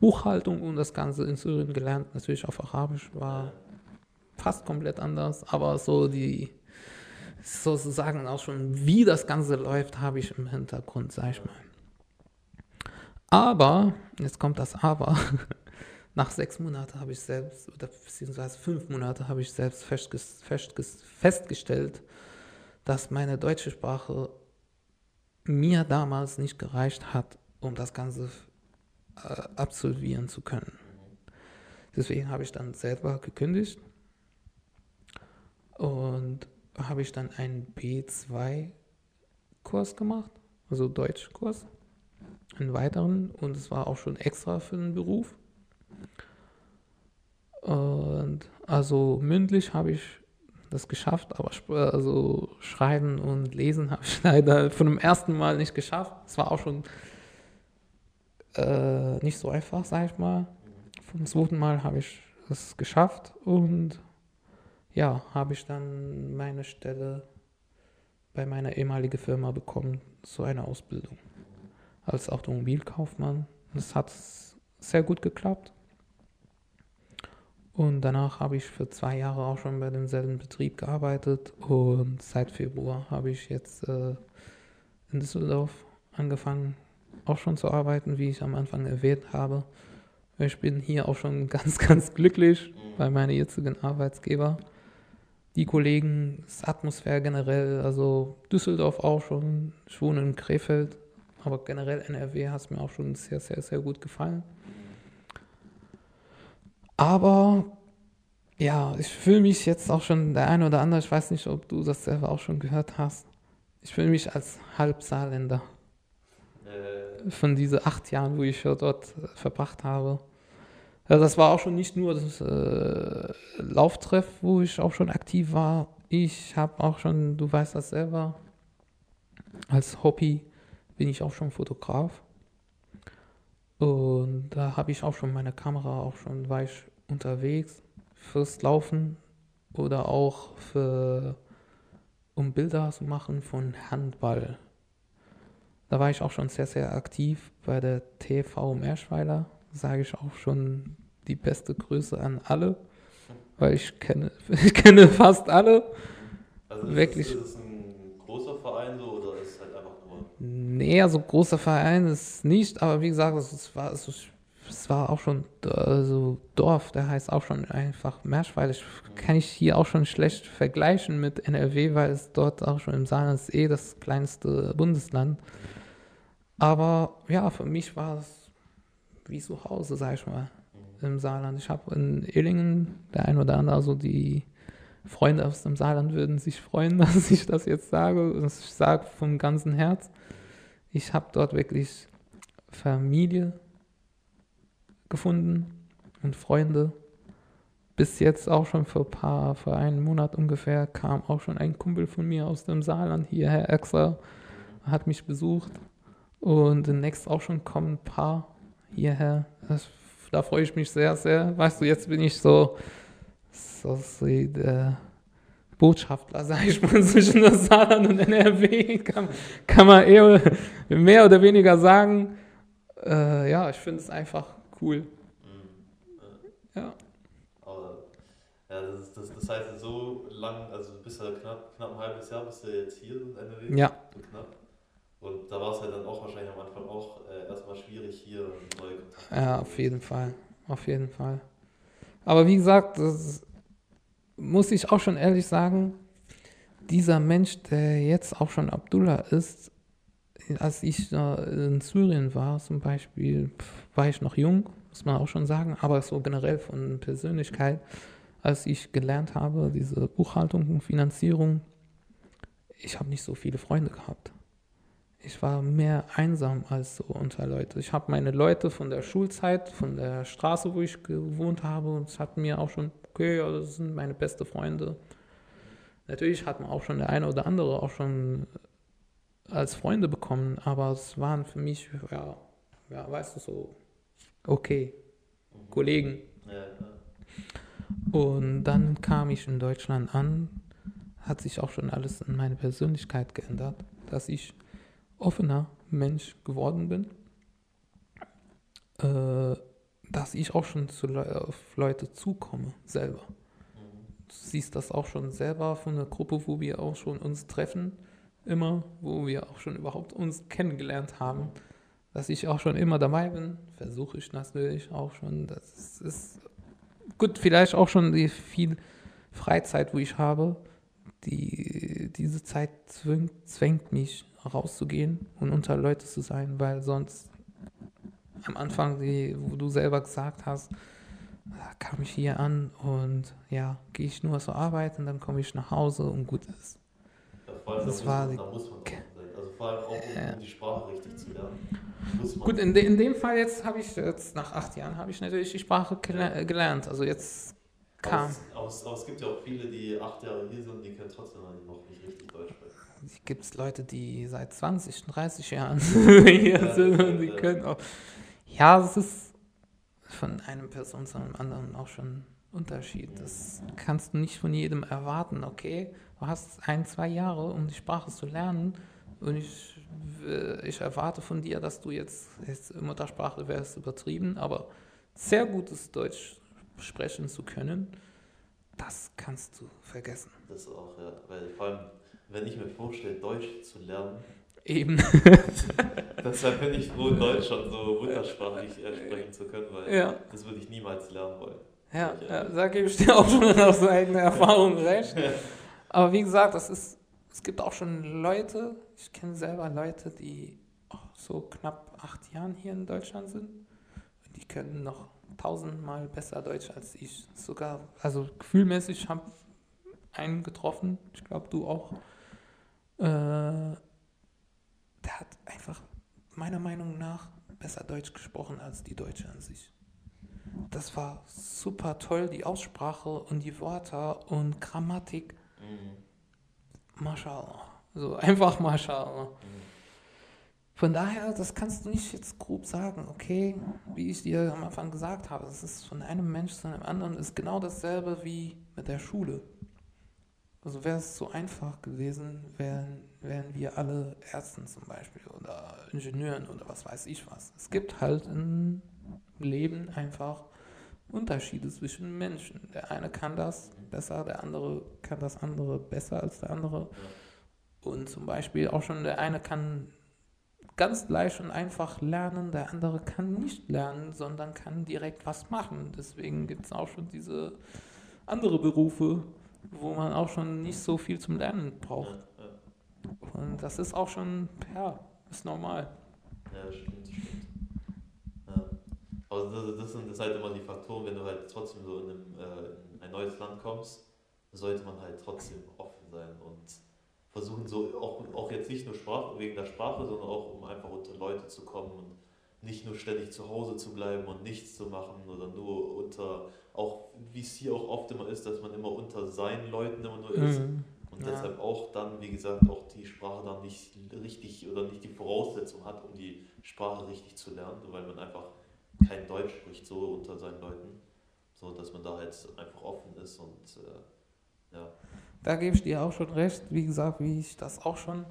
Buchhaltung und das Ganze in Syrien gelernt, natürlich auf Arabisch war fast komplett anders, aber so die sozusagen auch schon, wie das Ganze läuft, habe ich im Hintergrund, sag ich mal. Aber, jetzt kommt das Aber, *laughs* nach sechs Monaten habe ich selbst, oder beziehungsweise fünf Monate habe ich selbst festgestellt, dass meine deutsche Sprache mir damals nicht gereicht hat, um das Ganze äh, absolvieren zu können. Deswegen habe ich dann selber gekündigt und habe ich dann einen B2-Kurs gemacht, also Deutschkurs, einen weiteren und es war auch schon extra für den Beruf. Und also mündlich habe ich das geschafft, aber also schreiben und lesen habe ich *laughs* leider von dem ersten Mal nicht geschafft. Es war auch schon äh, nicht so einfach, sage ich mal. Vom zweiten Mal habe ich es geschafft und ja, habe ich dann meine Stelle bei meiner ehemaligen Firma bekommen zu einer Ausbildung als Automobilkaufmann. Das hat sehr gut geklappt. Und danach habe ich für zwei Jahre auch schon bei demselben Betrieb gearbeitet und seit Februar habe ich jetzt äh, in Düsseldorf angefangen, auch schon zu arbeiten, wie ich am Anfang erwähnt habe. Ich bin hier auch schon *laughs* ganz, ganz glücklich bei meinem jetzigen Arbeitsgeber die Kollegen, das Atmosphäre generell, also Düsseldorf auch schon, ich wohne in Krefeld, aber generell NRW hat es mir auch schon sehr, sehr, sehr gut gefallen. Aber ja, ich fühle mich jetzt auch schon, der eine oder andere, ich weiß nicht, ob du das selber auch schon gehört hast, ich fühle mich als Halbsaarländer. Äh. Von diesen acht Jahren, wo ich dort verbracht habe. Also das war auch schon nicht nur das äh, Lauftreff, wo ich auch schon aktiv war. Ich habe auch schon, du weißt das selber, als Hobby bin ich auch schon Fotograf. Und da habe ich auch schon meine Kamera, auch schon war ich unterwegs fürs Laufen oder auch für, um Bilder zu machen von Handball. Da war ich auch schon sehr, sehr aktiv bei der TV Meerschweiler sage ich auch schon die beste Grüße an alle, weil ich kenne, *laughs* ich kenne fast alle. Also ist Wirklich. Es, ist es ein großer Verein so oder ist es halt einfach nur? Nee, also großer Verein ist nicht, aber wie gesagt, es war, es, war auch schon also Dorf, der heißt auch schon einfach Merschweil. Ich kann ich hier auch schon schlecht vergleichen mit NRW, weil es dort auch schon im Saarland ist eh das kleinste Bundesland. Aber ja, für mich war es wie zu Hause, sag ich mal, im Saarland. Ich habe in Illingen, der ein oder andere, also die Freunde aus dem Saarland würden sich freuen, *laughs* dass ich das jetzt sage. Ich sage vom ganzen Herz. Ich habe dort wirklich Familie gefunden und Freunde. Bis jetzt auch schon vor ein paar, vor einem Monat ungefähr, kam auch schon ein Kumpel von mir aus dem Saarland hierher extra, hat mich besucht. Und demnächst auch schon kommen ein paar hierher. Das, da freue ich mich sehr, sehr. Weißt du, jetzt bin ich so, so, der Botschafter, *laughs* sage ich mal, zwischen der Saarland und NRW. Kann, kann man eher mehr oder weniger sagen. Äh, ja, ich finde es einfach cool. Ja. Aber, ja, das, das, das heißt, so lang, also bis knapp, knapp ein halbes Jahr bist du jetzt hier in NRW? Ja. So knapp. Und da war es halt dann auch wahrscheinlich am Anfang auch äh, erstmal schwierig, hier neue Kontakte Ja, auf jeden Fall. Auf jeden Fall. Aber wie gesagt, das muss ich auch schon ehrlich sagen, dieser Mensch, der jetzt auch schon Abdullah ist, als ich in Syrien war zum Beispiel, war ich noch jung, muss man auch schon sagen, aber so generell von Persönlichkeit, als ich gelernt habe, diese Buchhaltung und Finanzierung, ich habe nicht so viele Freunde gehabt. Ich war mehr einsam als so unter Leute. Ich habe meine Leute von der Schulzeit, von der Straße, wo ich gewohnt habe, und es hat mir auch schon, okay, das sind meine beste Freunde. Natürlich hat man auch schon der eine oder andere auch schon als Freunde bekommen, aber es waren für mich, ja, ja weißt du, so, okay, mhm. Kollegen. Ja, ja. Und dann kam ich in Deutschland an, hat sich auch schon alles in meine Persönlichkeit geändert, dass ich offener Mensch geworden bin, äh, dass ich auch schon zu Le auf Leute zukomme, selber. Du siehst das auch schon selber von der Gruppe, wo wir auch schon uns treffen, immer, wo wir auch schon überhaupt uns kennengelernt haben, dass ich auch schon immer dabei bin, versuche ich natürlich auch schon. Das ist gut, vielleicht auch schon die viel Freizeit, wo ich habe. Die, diese Zeit zwingt, zwängt mich rauszugehen und unter Leute zu sein, weil sonst am Anfang, die, wo du selber gesagt hast, kam ich hier an und ja, gehe ich nur zur Arbeit und dann komme ich nach Hause und gut ist. Ja, das war muss, da muss man sein. Also vor allem auch, um, äh, die Sprache richtig zu lernen. Gut, in, de, in dem Fall jetzt habe ich jetzt nach acht Jahren habe ich natürlich die Sprache gelernt. Also jetzt kam. Aber es, aber es, gibt ja auch viele, die acht Jahre hier sind, die können trotzdem noch nicht richtig Deutsch sprechen. Gibt es Leute, die seit 20, 30 Jahren *laughs* hier ja, sind und die können auch. Ja, es ist von einer Person zu einem anderen auch schon Unterschied. Das kannst du nicht von jedem erwarten, okay? Du hast ein, zwei Jahre, um die Sprache zu lernen und ich, äh, ich erwarte von dir, dass du jetzt, jetzt Muttersprache wäre es übertrieben, aber sehr gutes Deutsch sprechen zu können, das kannst du vergessen. Das auch, ja. Weil vor allem, wenn ich mir vorstelle, Deutsch zu lernen, Eben. *laughs* Deshalb bin ich froh, Deutsch schon so muttersprachlich sprechen zu können, weil ja. das würde ich niemals lernen wollen. Ja, ja, da gebe ich dir auch schon aus eigener Erfahrung recht. Aber wie gesagt, das ist, es gibt auch schon Leute, ich kenne selber Leute, die so knapp acht Jahren hier in Deutschland sind. Die können noch tausendmal besser Deutsch als ich. Sogar, also gefühlmäßig habe einen getroffen, ich glaube du auch. Äh, der hat einfach meiner Meinung nach besser Deutsch gesprochen als die Deutsche an sich. Das war super toll, die Aussprache und die Wörter und Grammatik. Mhm. Mashallah. So *laughs* einfach Mashallah. Mhm. Von daher, das kannst du nicht jetzt grob sagen, okay, wie ich dir am Anfang gesagt habe, das ist von einem Mensch zu einem anderen, ist genau dasselbe wie mit der Schule. Also wäre es so einfach gewesen, wären, wären wir alle Ärzten zum Beispiel oder Ingenieuren oder was weiß ich was. Es gibt halt im Leben einfach Unterschiede zwischen Menschen. Der eine kann das besser, der andere kann das andere besser als der andere. Und zum Beispiel auch schon der eine kann ganz leicht und einfach lernen, der andere kann nicht lernen, sondern kann direkt was machen. Deswegen gibt es auch schon diese andere Berufe, wo man auch schon nicht so viel zum Lernen braucht. Und das ist auch schon, ja, ist normal. Ja, stimmt, stimmt. Ja. Aber das, das sind das halt immer die Faktoren, wenn du halt trotzdem so in, einem, äh, in ein neues Land kommst, sollte man halt trotzdem offen sein und versuchen so auch, auch jetzt nicht nur Sprache, wegen der Sprache, sondern auch um einfach unter Leute zu kommen und nicht nur ständig zu Hause zu bleiben und nichts zu machen oder nur unter, auch wie es hier auch oft immer ist, dass man immer unter seinen Leuten immer nur ist. Mhm. Und ja. deshalb auch dann, wie gesagt, auch die Sprache dann nicht richtig oder nicht die Voraussetzung hat, um die Sprache richtig zu lernen, weil man einfach kein Deutsch spricht so unter seinen Leuten. So dass man da halt einfach offen ist und äh, ja. Da gebe ich dir auch schon recht, wie gesagt, wie ich das auch schon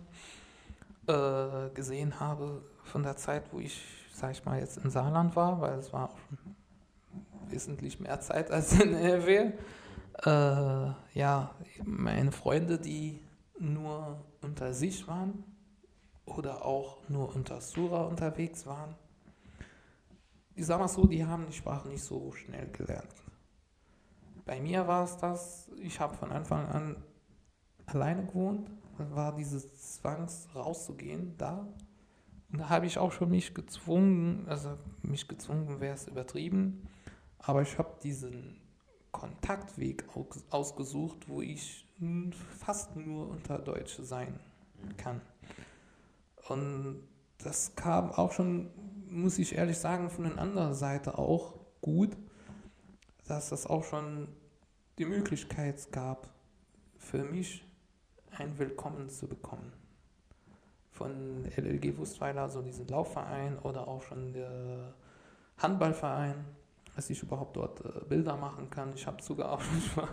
äh, gesehen habe von der Zeit, wo ich sag ich mal, jetzt in Saarland war, weil es war auch wesentlich mehr Zeit als in NRW. Äh, ja, meine Freunde, die nur unter sich waren oder auch nur unter Sura unterwegs waren, ich sag mal so, die haben die Sprache nicht so schnell gelernt. Bei mir war es das, ich habe von Anfang an alleine gewohnt, war dieses Zwangs rauszugehen da und da habe ich auch schon mich gezwungen, also mich gezwungen wäre es übertrieben, aber ich habe diesen Kontaktweg ausgesucht, wo ich fast nur unter Deutsche sein kann. Und das kam auch schon, muss ich ehrlich sagen, von der anderen Seite auch gut, dass es auch schon die Möglichkeit gab, für mich ein Willkommen zu bekommen. Von LLG Wustweiler, so diesen Laufverein oder auch schon der Handballverein, dass ich überhaupt dort äh, Bilder machen kann. Ich habe sogar auch *laughs* schon,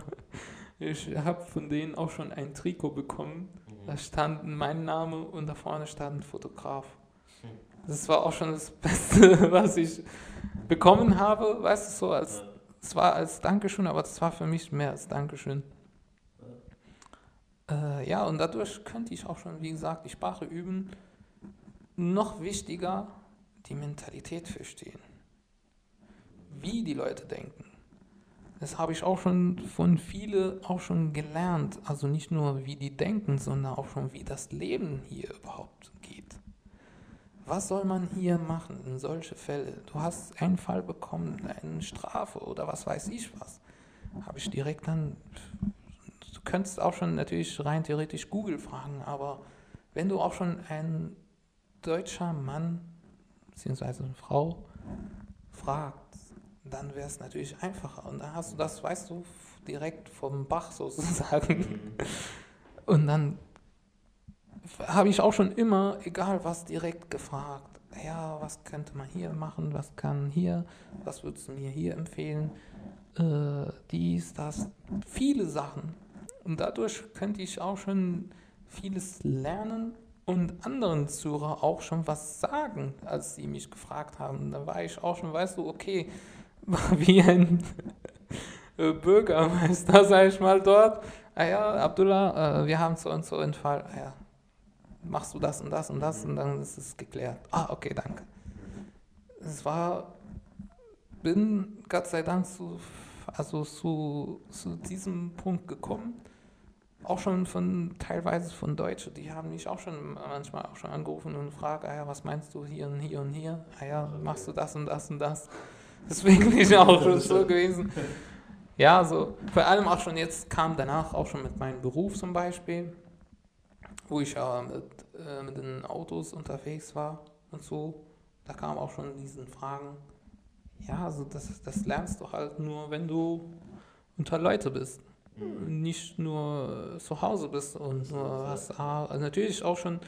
ich habe von denen auch schon ein Trikot bekommen. Mhm. Da stand mein Name und da vorne stand ein Fotograf. Hm. Das war auch schon das *laughs* Beste, was ich bekommen habe, weißt du, so als, es war als Dankeschön, aber das war für mich mehr als Dankeschön. Äh, ja, und dadurch könnte ich auch schon, wie gesagt, die Sprache üben. Noch wichtiger, die Mentalität verstehen. Wie die Leute denken. Das habe ich auch schon von vielen auch schon gelernt. Also nicht nur, wie die denken, sondern auch schon, wie das Leben hier überhaupt geht. Was soll man hier machen in solche Fälle? Du hast einen Fall bekommen, eine Strafe oder was weiß ich was. Habe ich direkt dann könntest auch schon natürlich rein theoretisch Google fragen, aber wenn du auch schon ein deutscher Mann bzw. eine Frau fragst, dann wäre es natürlich einfacher. Und dann hast du das, weißt du, direkt vom Bach sozusagen. Mhm. Und dann habe ich auch schon immer, egal was, direkt gefragt. Ja, was könnte man hier machen? Was kann hier? Was würdest du mir hier empfehlen? Äh, dies, das. Viele Sachen. Und dadurch könnte ich auch schon vieles lernen und anderen Zuhörer auch schon was sagen, als sie mich gefragt haben. Da war ich auch schon, weißt du, okay, *laughs* wie ein Bürgermeister, *laughs* sag ich mal, dort. Ah ja, Abdullah, äh, wir haben so und so einen Fall. Ah ja, machst du das und das und das und dann ist es geklärt. Ah, okay, danke. Es war, bin Gott sei Dank zu, also zu, zu diesem Punkt gekommen auch schon von teilweise von Deutschen, die haben mich auch schon manchmal auch schon angerufen und gefragt, ah ja, was meinst du hier und hier und hier? Ah ja, machst du das und das und das? Deswegen bin ich auch schon so gewesen. Ja, so vor allem auch schon jetzt kam danach auch schon mit meinem Beruf zum Beispiel, wo ich ja mit, äh, mit den Autos unterwegs war und so. Da kam auch schon diesen Fragen. Ja, also das, das lernst du halt nur, wenn du unter Leute bist nicht nur zu Hause bist und nur was, also natürlich auch schon,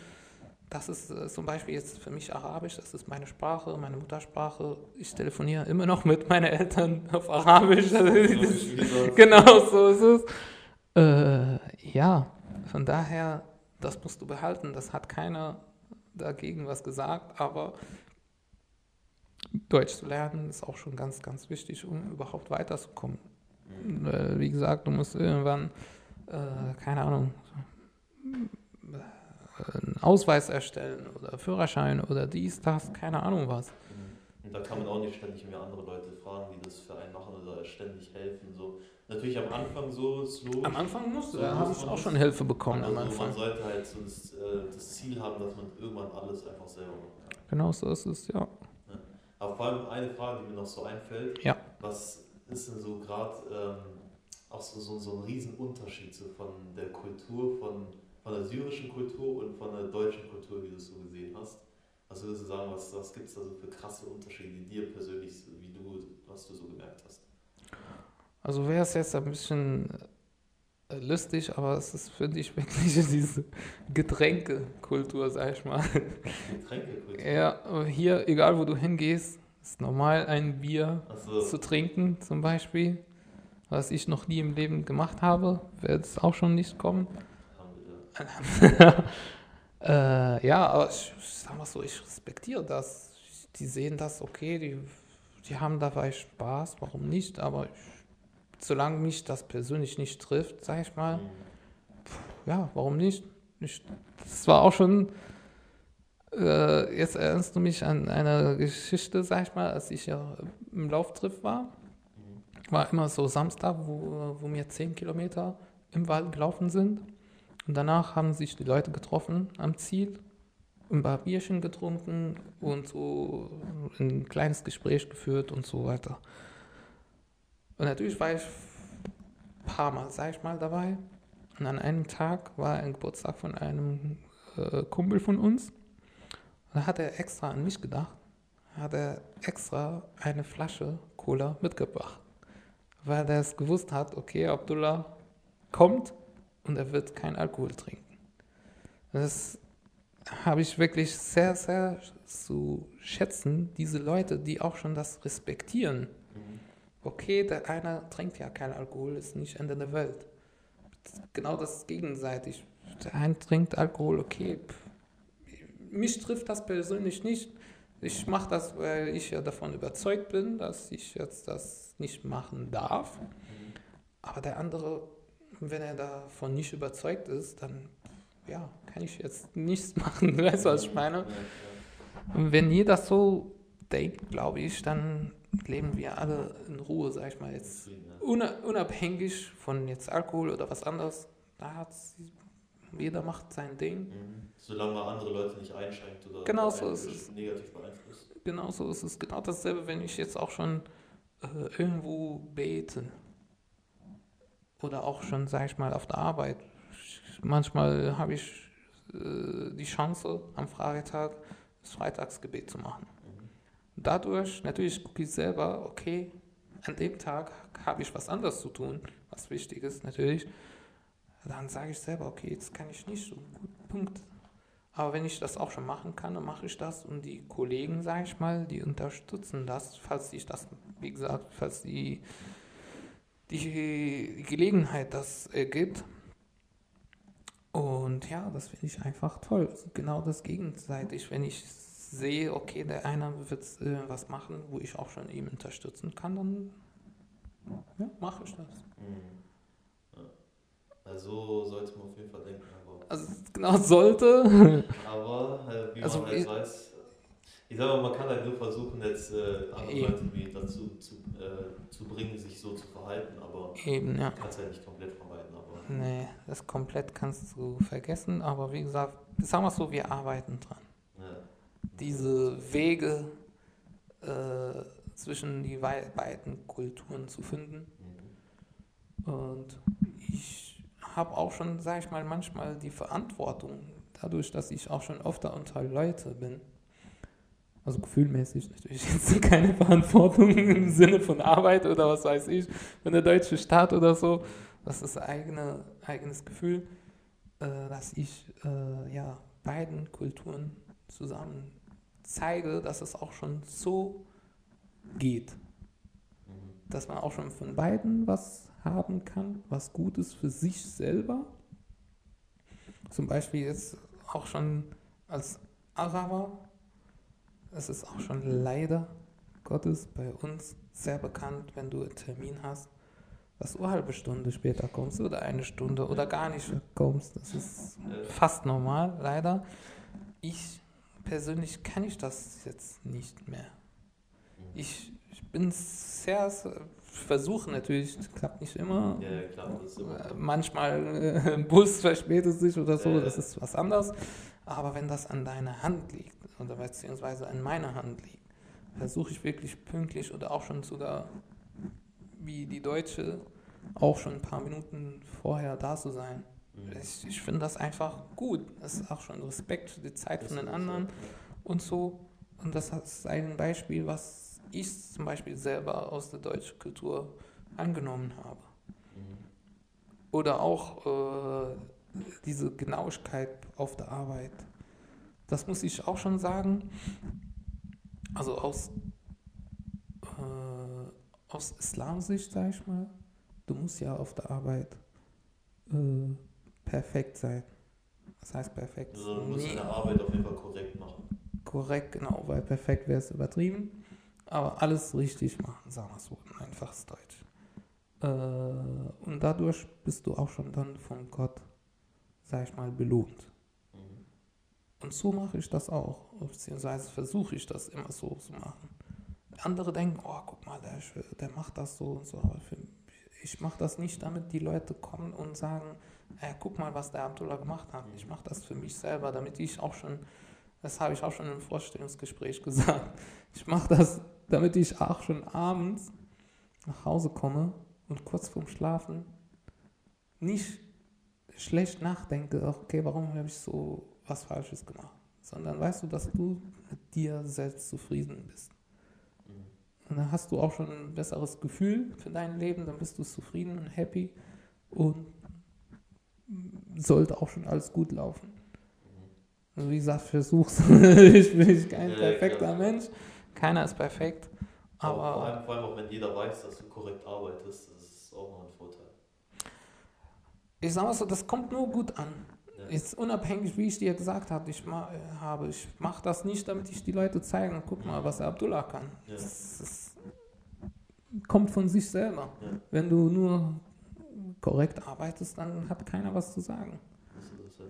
das ist äh, zum Beispiel jetzt für mich Arabisch, das ist meine Sprache, meine Muttersprache. Ich telefoniere immer noch mit meinen Eltern auf Arabisch. *laughs* genau so ist es. Äh, ja, von daher, das musst du behalten. Das hat keiner dagegen was gesagt, aber Deutsch zu lernen ist auch schon ganz, ganz wichtig, um überhaupt weiterzukommen. Äh, wie gesagt, du musst irgendwann, äh, keine Ahnung, einen Ausweis erstellen oder Führerschein oder dies, das, keine Ahnung was. Und da kann man auch nicht ständig mehr andere Leute fragen, die das für einen machen oder ständig helfen. So. Natürlich am Anfang so ist logisch. Am Anfang musst du, so da habe ich auch schon Hilfe bekommen also am Anfang. Man sollte halt so das, äh, das, Ziel haben, dass man irgendwann alles einfach selber machen kann. Genau so ist es, ja. ja. Aber vor allem eine Frage, die mir noch so einfällt. Ja. Was ist denn so gerade ähm, auch so, so, so ein Riesenunterschied so von der Kultur, von, von der syrischen Kultur und von der deutschen Kultur, wie du es so gesehen hast. Was würdest du sagen, was, was gibt es da so für krasse Unterschiede, dir persönlich, wie du, was du so gemerkt hast? Also wäre es jetzt ein bisschen äh, lustig, aber es ist, finde ich, *laughs* wirklich diese Getränkekultur, sag ich mal. Getränkekultur? Ja, hier, egal wo du hingehst, ist normal, ein Bier so. zu trinken, zum Beispiel. Was ich noch nie im Leben gemacht habe, wird es auch schon nicht kommen. *laughs* äh, ja, aber ich, sag mal so, ich respektiere das. Die sehen das, okay, die, die haben dabei Spaß, warum nicht? Aber ich, solange mich das persönlich nicht trifft, sag ich mal, ja, warum nicht? Ich, das war auch schon äh, jetzt erinnerst du mich an eine Geschichte, sag ich mal, als ich ja im Lauftrip war. War immer so Samstag, wo, wo wir zehn Kilometer im Wald gelaufen sind. Und danach haben sich die Leute getroffen am Ziel, ein paar Bierchen getrunken und so ein kleines Gespräch geführt und so weiter. Und natürlich war ich ein paar Mal, sag ich mal, dabei. Und an einem Tag war ein Geburtstag von einem äh, Kumpel von uns. da hat er extra an mich gedacht, hat er extra eine Flasche Cola mitgebracht, weil er es gewusst hat, okay, Abdullah kommt und er wird kein Alkohol trinken. Das habe ich wirklich sehr, sehr zu schätzen, diese Leute, die auch schon das respektieren. Mhm. Okay, der eine trinkt ja kein Alkohol, ist nicht Ende der Welt. Genau das gegenseitig. Der eine trinkt Alkohol, okay. Mich trifft das persönlich nicht. Ich mache das, weil ich ja davon überzeugt bin, dass ich jetzt das nicht machen darf. Mhm. Aber der andere, wenn er davon nicht überzeugt ist, dann ja, kann ich jetzt nichts *laughs* machen. Weißt du, was ich meine? Und wenn jeder so denkt, glaube ich, dann leben wir alle in Ruhe, sag ich mal jetzt. Unabhängig von jetzt Alkohol oder was anderes. Da hat jeder macht sein Ding. Mhm. Solange man andere Leute nicht einschränkt oder genau so ist es. negativ beeinflusst. Genau so ist es. Genau dasselbe, wenn ich jetzt auch schon äh, irgendwo bete. Oder auch schon, sag ich mal, auf der Arbeit manchmal habe ich äh, die Chance, am Freitag das Freitagsgebet zu machen. Dadurch, natürlich gucke ich selber, okay, an dem Tag habe ich was anderes zu tun, was wichtig ist natürlich. Dann sage ich selber, okay, jetzt kann ich nicht so gut, Punkt. Aber wenn ich das auch schon machen kann, dann mache ich das und die Kollegen, sage ich mal, die unterstützen das, falls ich das, wie gesagt, falls die, die Gelegenheit das ergibt. Und ja, das finde ich einfach toll. Genau das gegenseitig. Wenn ich sehe, okay, der eine wird äh, was machen, wo ich auch schon ihm unterstützen kann, dann ja, mache ich das. Mhm. Also sollte man auf jeden Fall denken. Aber also genau sollte. *laughs* aber äh, wie also, man halt weiß, ich sag mal, man kann halt nur versuchen, jetzt äh, andere Leute dazu zu, äh, zu bringen, sich so zu verhalten, aber Eben, ja. kannst halt nicht komplett vermeiden. Aber nee, das komplett kannst du vergessen, aber wie gesagt, sagen wir es so, wir arbeiten dran. Ja. Diese Wege äh, zwischen die beiden Kulturen zu finden. Mhm. Und ich habe auch schon, sage ich mal, manchmal die Verantwortung, dadurch, dass ich auch schon öfter unter Leute bin, also gefühlmäßig natürlich *laughs* jetzt keine Verantwortung im Sinne von Arbeit oder was weiß ich, von der deutschen Staat oder so. Das ist eigene, eigenes Gefühl, äh, dass ich äh, ja, beiden Kulturen zusammen zeige, dass es auch schon so geht. Dass man auch schon von beiden was haben kann, was gut ist für sich selber. Zum Beispiel jetzt auch schon als Araber es ist auch schon leider Gottes bei uns sehr bekannt, wenn du einen Termin hast, dass du eine halbe Stunde später kommst oder eine Stunde oder gar nicht kommst. Das ist fast normal, leider. Ich persönlich kann ich das jetzt nicht mehr. Ich, ich bin sehr, versuche natürlich, klappt nicht immer. Ja, klar, immer. Manchmal äh, *laughs* Bus verspätet sich oder so, das ist was anderes. Aber wenn das an deiner Hand liegt, oder beziehungsweise in meiner Hand liegt, versuche ich wirklich pünktlich oder auch schon sogar wie die Deutsche auch schon ein paar Minuten vorher da zu sein. Mhm. Ich, ich finde das einfach gut. Das ist auch schon Respekt für die Zeit von den anderen und so. Und das ist ein Beispiel, was ich zum Beispiel selber aus der deutschen Kultur angenommen habe. Mhm. Oder auch äh, diese Genauigkeit auf der Arbeit das muss ich auch schon sagen. Also aus, äh, aus Islamsicht, sage ich mal, du musst ja auf der Arbeit äh, perfekt sein. Was heißt perfekt? Also du musst nee. deine Arbeit auf jeden Fall korrekt machen. Korrekt, genau, weil perfekt wäre es übertrieben. Aber alles richtig machen, sagen wir es so, in einfaches Deutsch. Äh, und dadurch bist du auch schon dann von Gott, sag ich mal, belohnt. Und so mache ich das auch, beziehungsweise versuche ich das immer so zu machen. Andere denken, oh, guck mal, der, der macht das so und so. Aber für, ich mache das nicht, damit die Leute kommen und sagen, hey, guck mal, was der Abdullah gemacht hat. Ich mache das für mich selber, damit ich auch schon, das habe ich auch schon im Vorstellungsgespräch *laughs* gesagt, ich mache das, damit ich auch schon abends nach Hause komme und kurz vorm Schlafen nicht schlecht nachdenke, okay, warum habe ich so was Falsches gemacht. sondern weißt du, dass du mit dir selbst zufrieden bist. Mhm. Und dann hast du auch schon ein besseres Gefühl für dein Leben, dann bist du zufrieden und happy und sollte auch schon alles gut laufen. Mhm. Also wie gesagt, versuch's. *laughs* ich bin kein Ja, perfekter klar. Mensch. Keiner ist perfekt. Aber vor Aber allem, vor allem auch wenn jeder weiß, dass du korrekt arbeitest, das ist auch noch ein Vorteil. Ich sag mal so, das kommt nur gut an. Ist unabhängig, wie ich dir gesagt habe. Ich, ma habe. ich mache das nicht, damit ich die Leute zeige. Guck mal, was der Abdullah kann. Ja. Das, das kommt von sich selber. Ja. Wenn du nur korrekt arbeitest, dann hat keiner was zu sagen.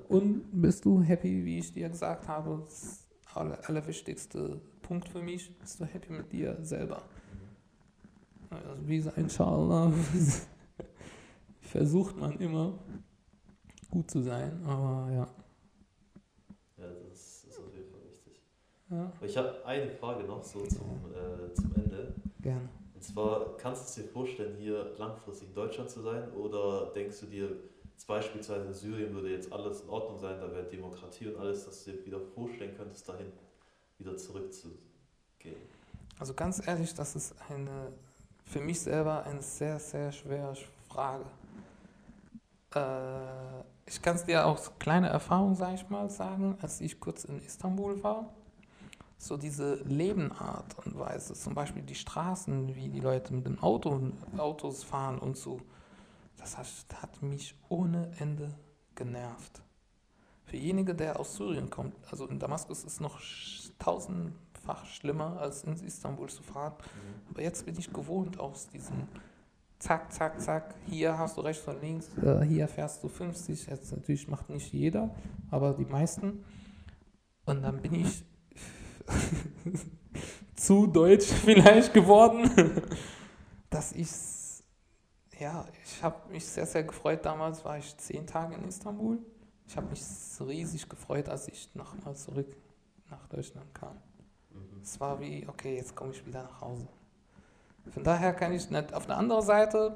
Und bist du happy, wie ich dir gesagt habe, das aller, allerwichtigste Punkt für mich, bist du happy mit dir selber. Mhm. Also wie gesagt, inshallah *laughs* versucht man immer gut zu sein, aber ja. ja, das ist auf jeden Fall wichtig. ja ich habe eine Frage noch so zum, äh, zum Ende. gerne. Und zwar, kannst du es dir vorstellen, hier langfristig in Deutschland zu sein? Oder denkst du dir, jetzt beispielsweise in Syrien würde jetzt alles in Ordnung sein, da wäre Demokratie und alles, dass du dir wieder vorstellen könntest, dahin wieder zurückzugehen? Also ganz ehrlich, das ist eine für mich selber eine sehr, sehr schwere Frage. Äh, ich kann es dir aus kleiner Erfahrung, sage ich mal, sagen, als ich kurz in Istanbul war. So diese Lebenart und Weise, zum Beispiel die Straßen, wie die Leute mit den Auto, Autos fahren und so, das hat, hat mich ohne Ende genervt. Für jenige, der aus Syrien kommt, also in Damaskus ist es noch tausendfach schlimmer, als in Istanbul zu fahren. Aber jetzt bin ich gewohnt aus diesem Zack, Zack, Zack, hier hast du rechts und links, äh, hier fährst du 50. Jetzt natürlich macht nicht jeder, aber die meisten. Und dann bin ich *laughs* zu deutsch *laughs* vielleicht geworden, *laughs* dass ich, ja, ich habe mich sehr, sehr gefreut. Damals war ich zehn Tage in Istanbul. Ich habe mich riesig gefreut, als ich nochmal zurück nach Deutschland kam. Mhm. Es war wie, okay, jetzt komme ich wieder nach Hause. Von daher kann ich nicht. Auf der anderen Seite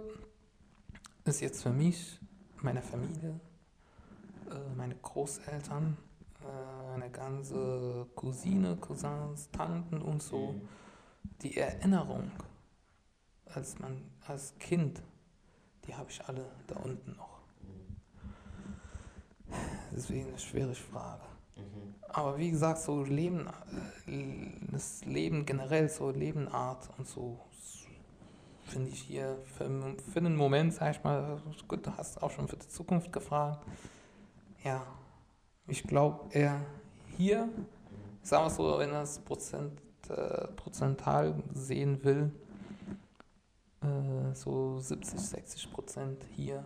ist jetzt für mich meine Familie, äh, meine Großeltern, äh, meine ganze Cousine, Cousins, Tanten und so, Mhm. die Erinnerung als man als Kind, die habe ich alle da unten noch. Deswegen eine schwere Frage. Mhm. Aber wie gesagt, so Leben, äh, das Leben generell, so Lebenart und so, finde ich hier für, für einen Moment, sag ich mal, gut, du hast auch schon für die Zukunft gefragt. Ja, ich glaube eher hier, sagen wir so, wenn es Prozent, äh, prozental sehen will, äh, so 70, 60 Prozent hier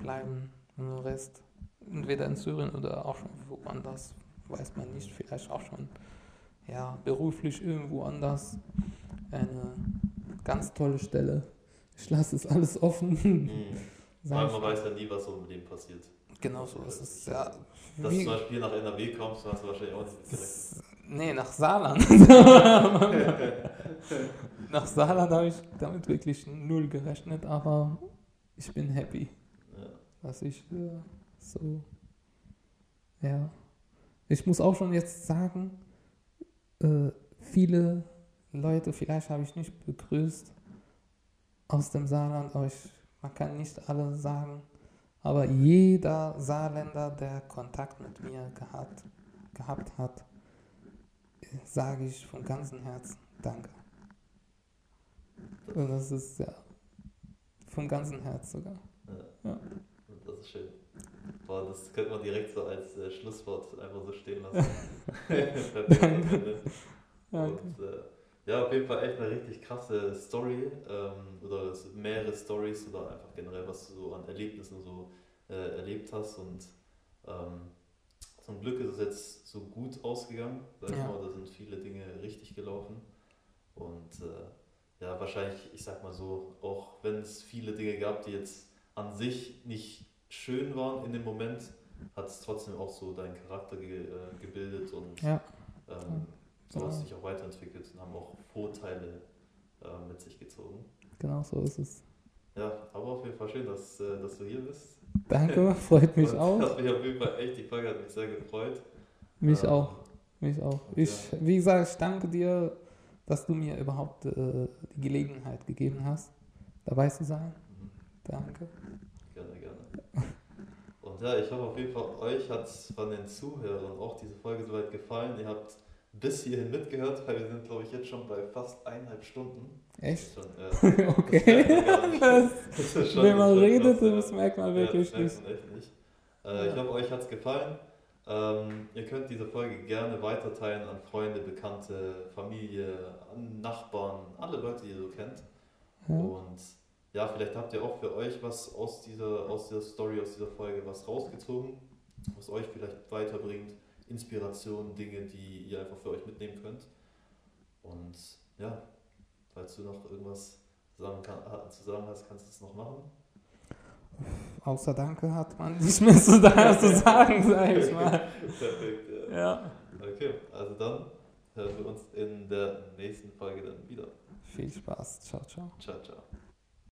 bleiben und den Rest entweder in Syrien oder auch schon woanders, weiß man nicht, vielleicht auch schon ja, beruflich irgendwo anders. Eine ganz tolle Stelle. Ich lasse es alles offen. Mhm. Weil man weiß ja nie, was so im Leben passiert. Genau so ist es. Ja, Dass du zum Beispiel nach NRW kommst, hast du wahrscheinlich auch nicht s- nee, nach Saarland. *laughs* nach Saarland habe ich damit wirklich null gerechnet, aber ich bin happy. Ja. dass ich äh, so, ja, ich muss auch schon jetzt sagen, äh, viele Leute, vielleicht habe ich nicht begrüßt aus dem Saarland, ich, man kann nicht alle sagen, aber jeder Saarländer, der Kontakt mit mir gehabt, gehabt hat, sage ich von ganzem Herzen Danke. Und das ist ja vom ganzen Herzen sogar. Ja. Ja. Das ist schön. Boah, das könnte man direkt so als äh, Schlusswort einfach so stehen lassen. *laughs* *laughs* Danke. Und äh, ja, auf jeden Fall echt eine richtig krasse Story ähm, oder mehrere Stories oder einfach generell, was du so an Erlebnissen so äh, erlebt hast. Und ähm, zum Glück ist es jetzt so gut ausgegangen. Sag Ja. mal, da sind viele Dinge richtig gelaufen. Und äh, ja, wahrscheinlich, ich sag mal so, auch wenn es viele Dinge gab, die jetzt an sich nicht schön waren in dem Moment, hat es trotzdem auch so deinen Charakter ge äh, gebildet und Ja. ähm, du Genau. hast dich auch weiterentwickelt und haben auch Vorteile äh, mit sich gezogen. Genau so ist es. Ja, aber auf jeden Fall schön, dass, äh, dass du hier bist. Danke, *laughs* freut mich Und auch. Hat mich auf jeden Fall echt, die Folge hat mich sehr gefreut. Mich Ähm, auch. Mich auch. Ich, wie gesagt, ich danke dir, dass du mir überhaupt äh, die Gelegenheit gegeben hast, dabei zu sein. Mhm. Danke. Gerne, gerne. Und ja, ich hoffe auf jeden Fall, euch hat es von den Zuhörern auch diese Folge soweit gefallen. Ihr habt bis hierhin mitgehört, weil wir sind, glaube ich, jetzt schon bei fast eineinhalb Stunden. Echt? Das schon, äh, *laughs* okay. *laughs* Das, das ist schon Wenn man redet, krass, ja. das merkt man Ja, wirklich das nicht. nicht. Äh, Ich hoffe, euch hat es gefallen. Ähm, ihr könnt diese Folge gerne weiterteilen an Freunde, Bekannte, Familie, an Nachbarn, alle Leute, die ihr so kennt. Ja. Und ja, vielleicht habt ihr auch für euch was aus dieser, aus dieser Story, aus dieser Folge was rausgezogen, was euch vielleicht weiterbringt. Inspiration, Dinge, die ihr einfach für euch mitnehmen könnt. Und ja, falls du noch irgendwas sagen kann, äh, zu sagen hast, kannst du es noch machen. Außer Danke hat man nicht mehr *laughs* zu sagen, sag ich mal. Perfekt, ja. Ja. Okay, also dann hören wir uns in der nächsten Folge dann wieder. Viel Spaß. Ciao, ciao. Ciao, ciao.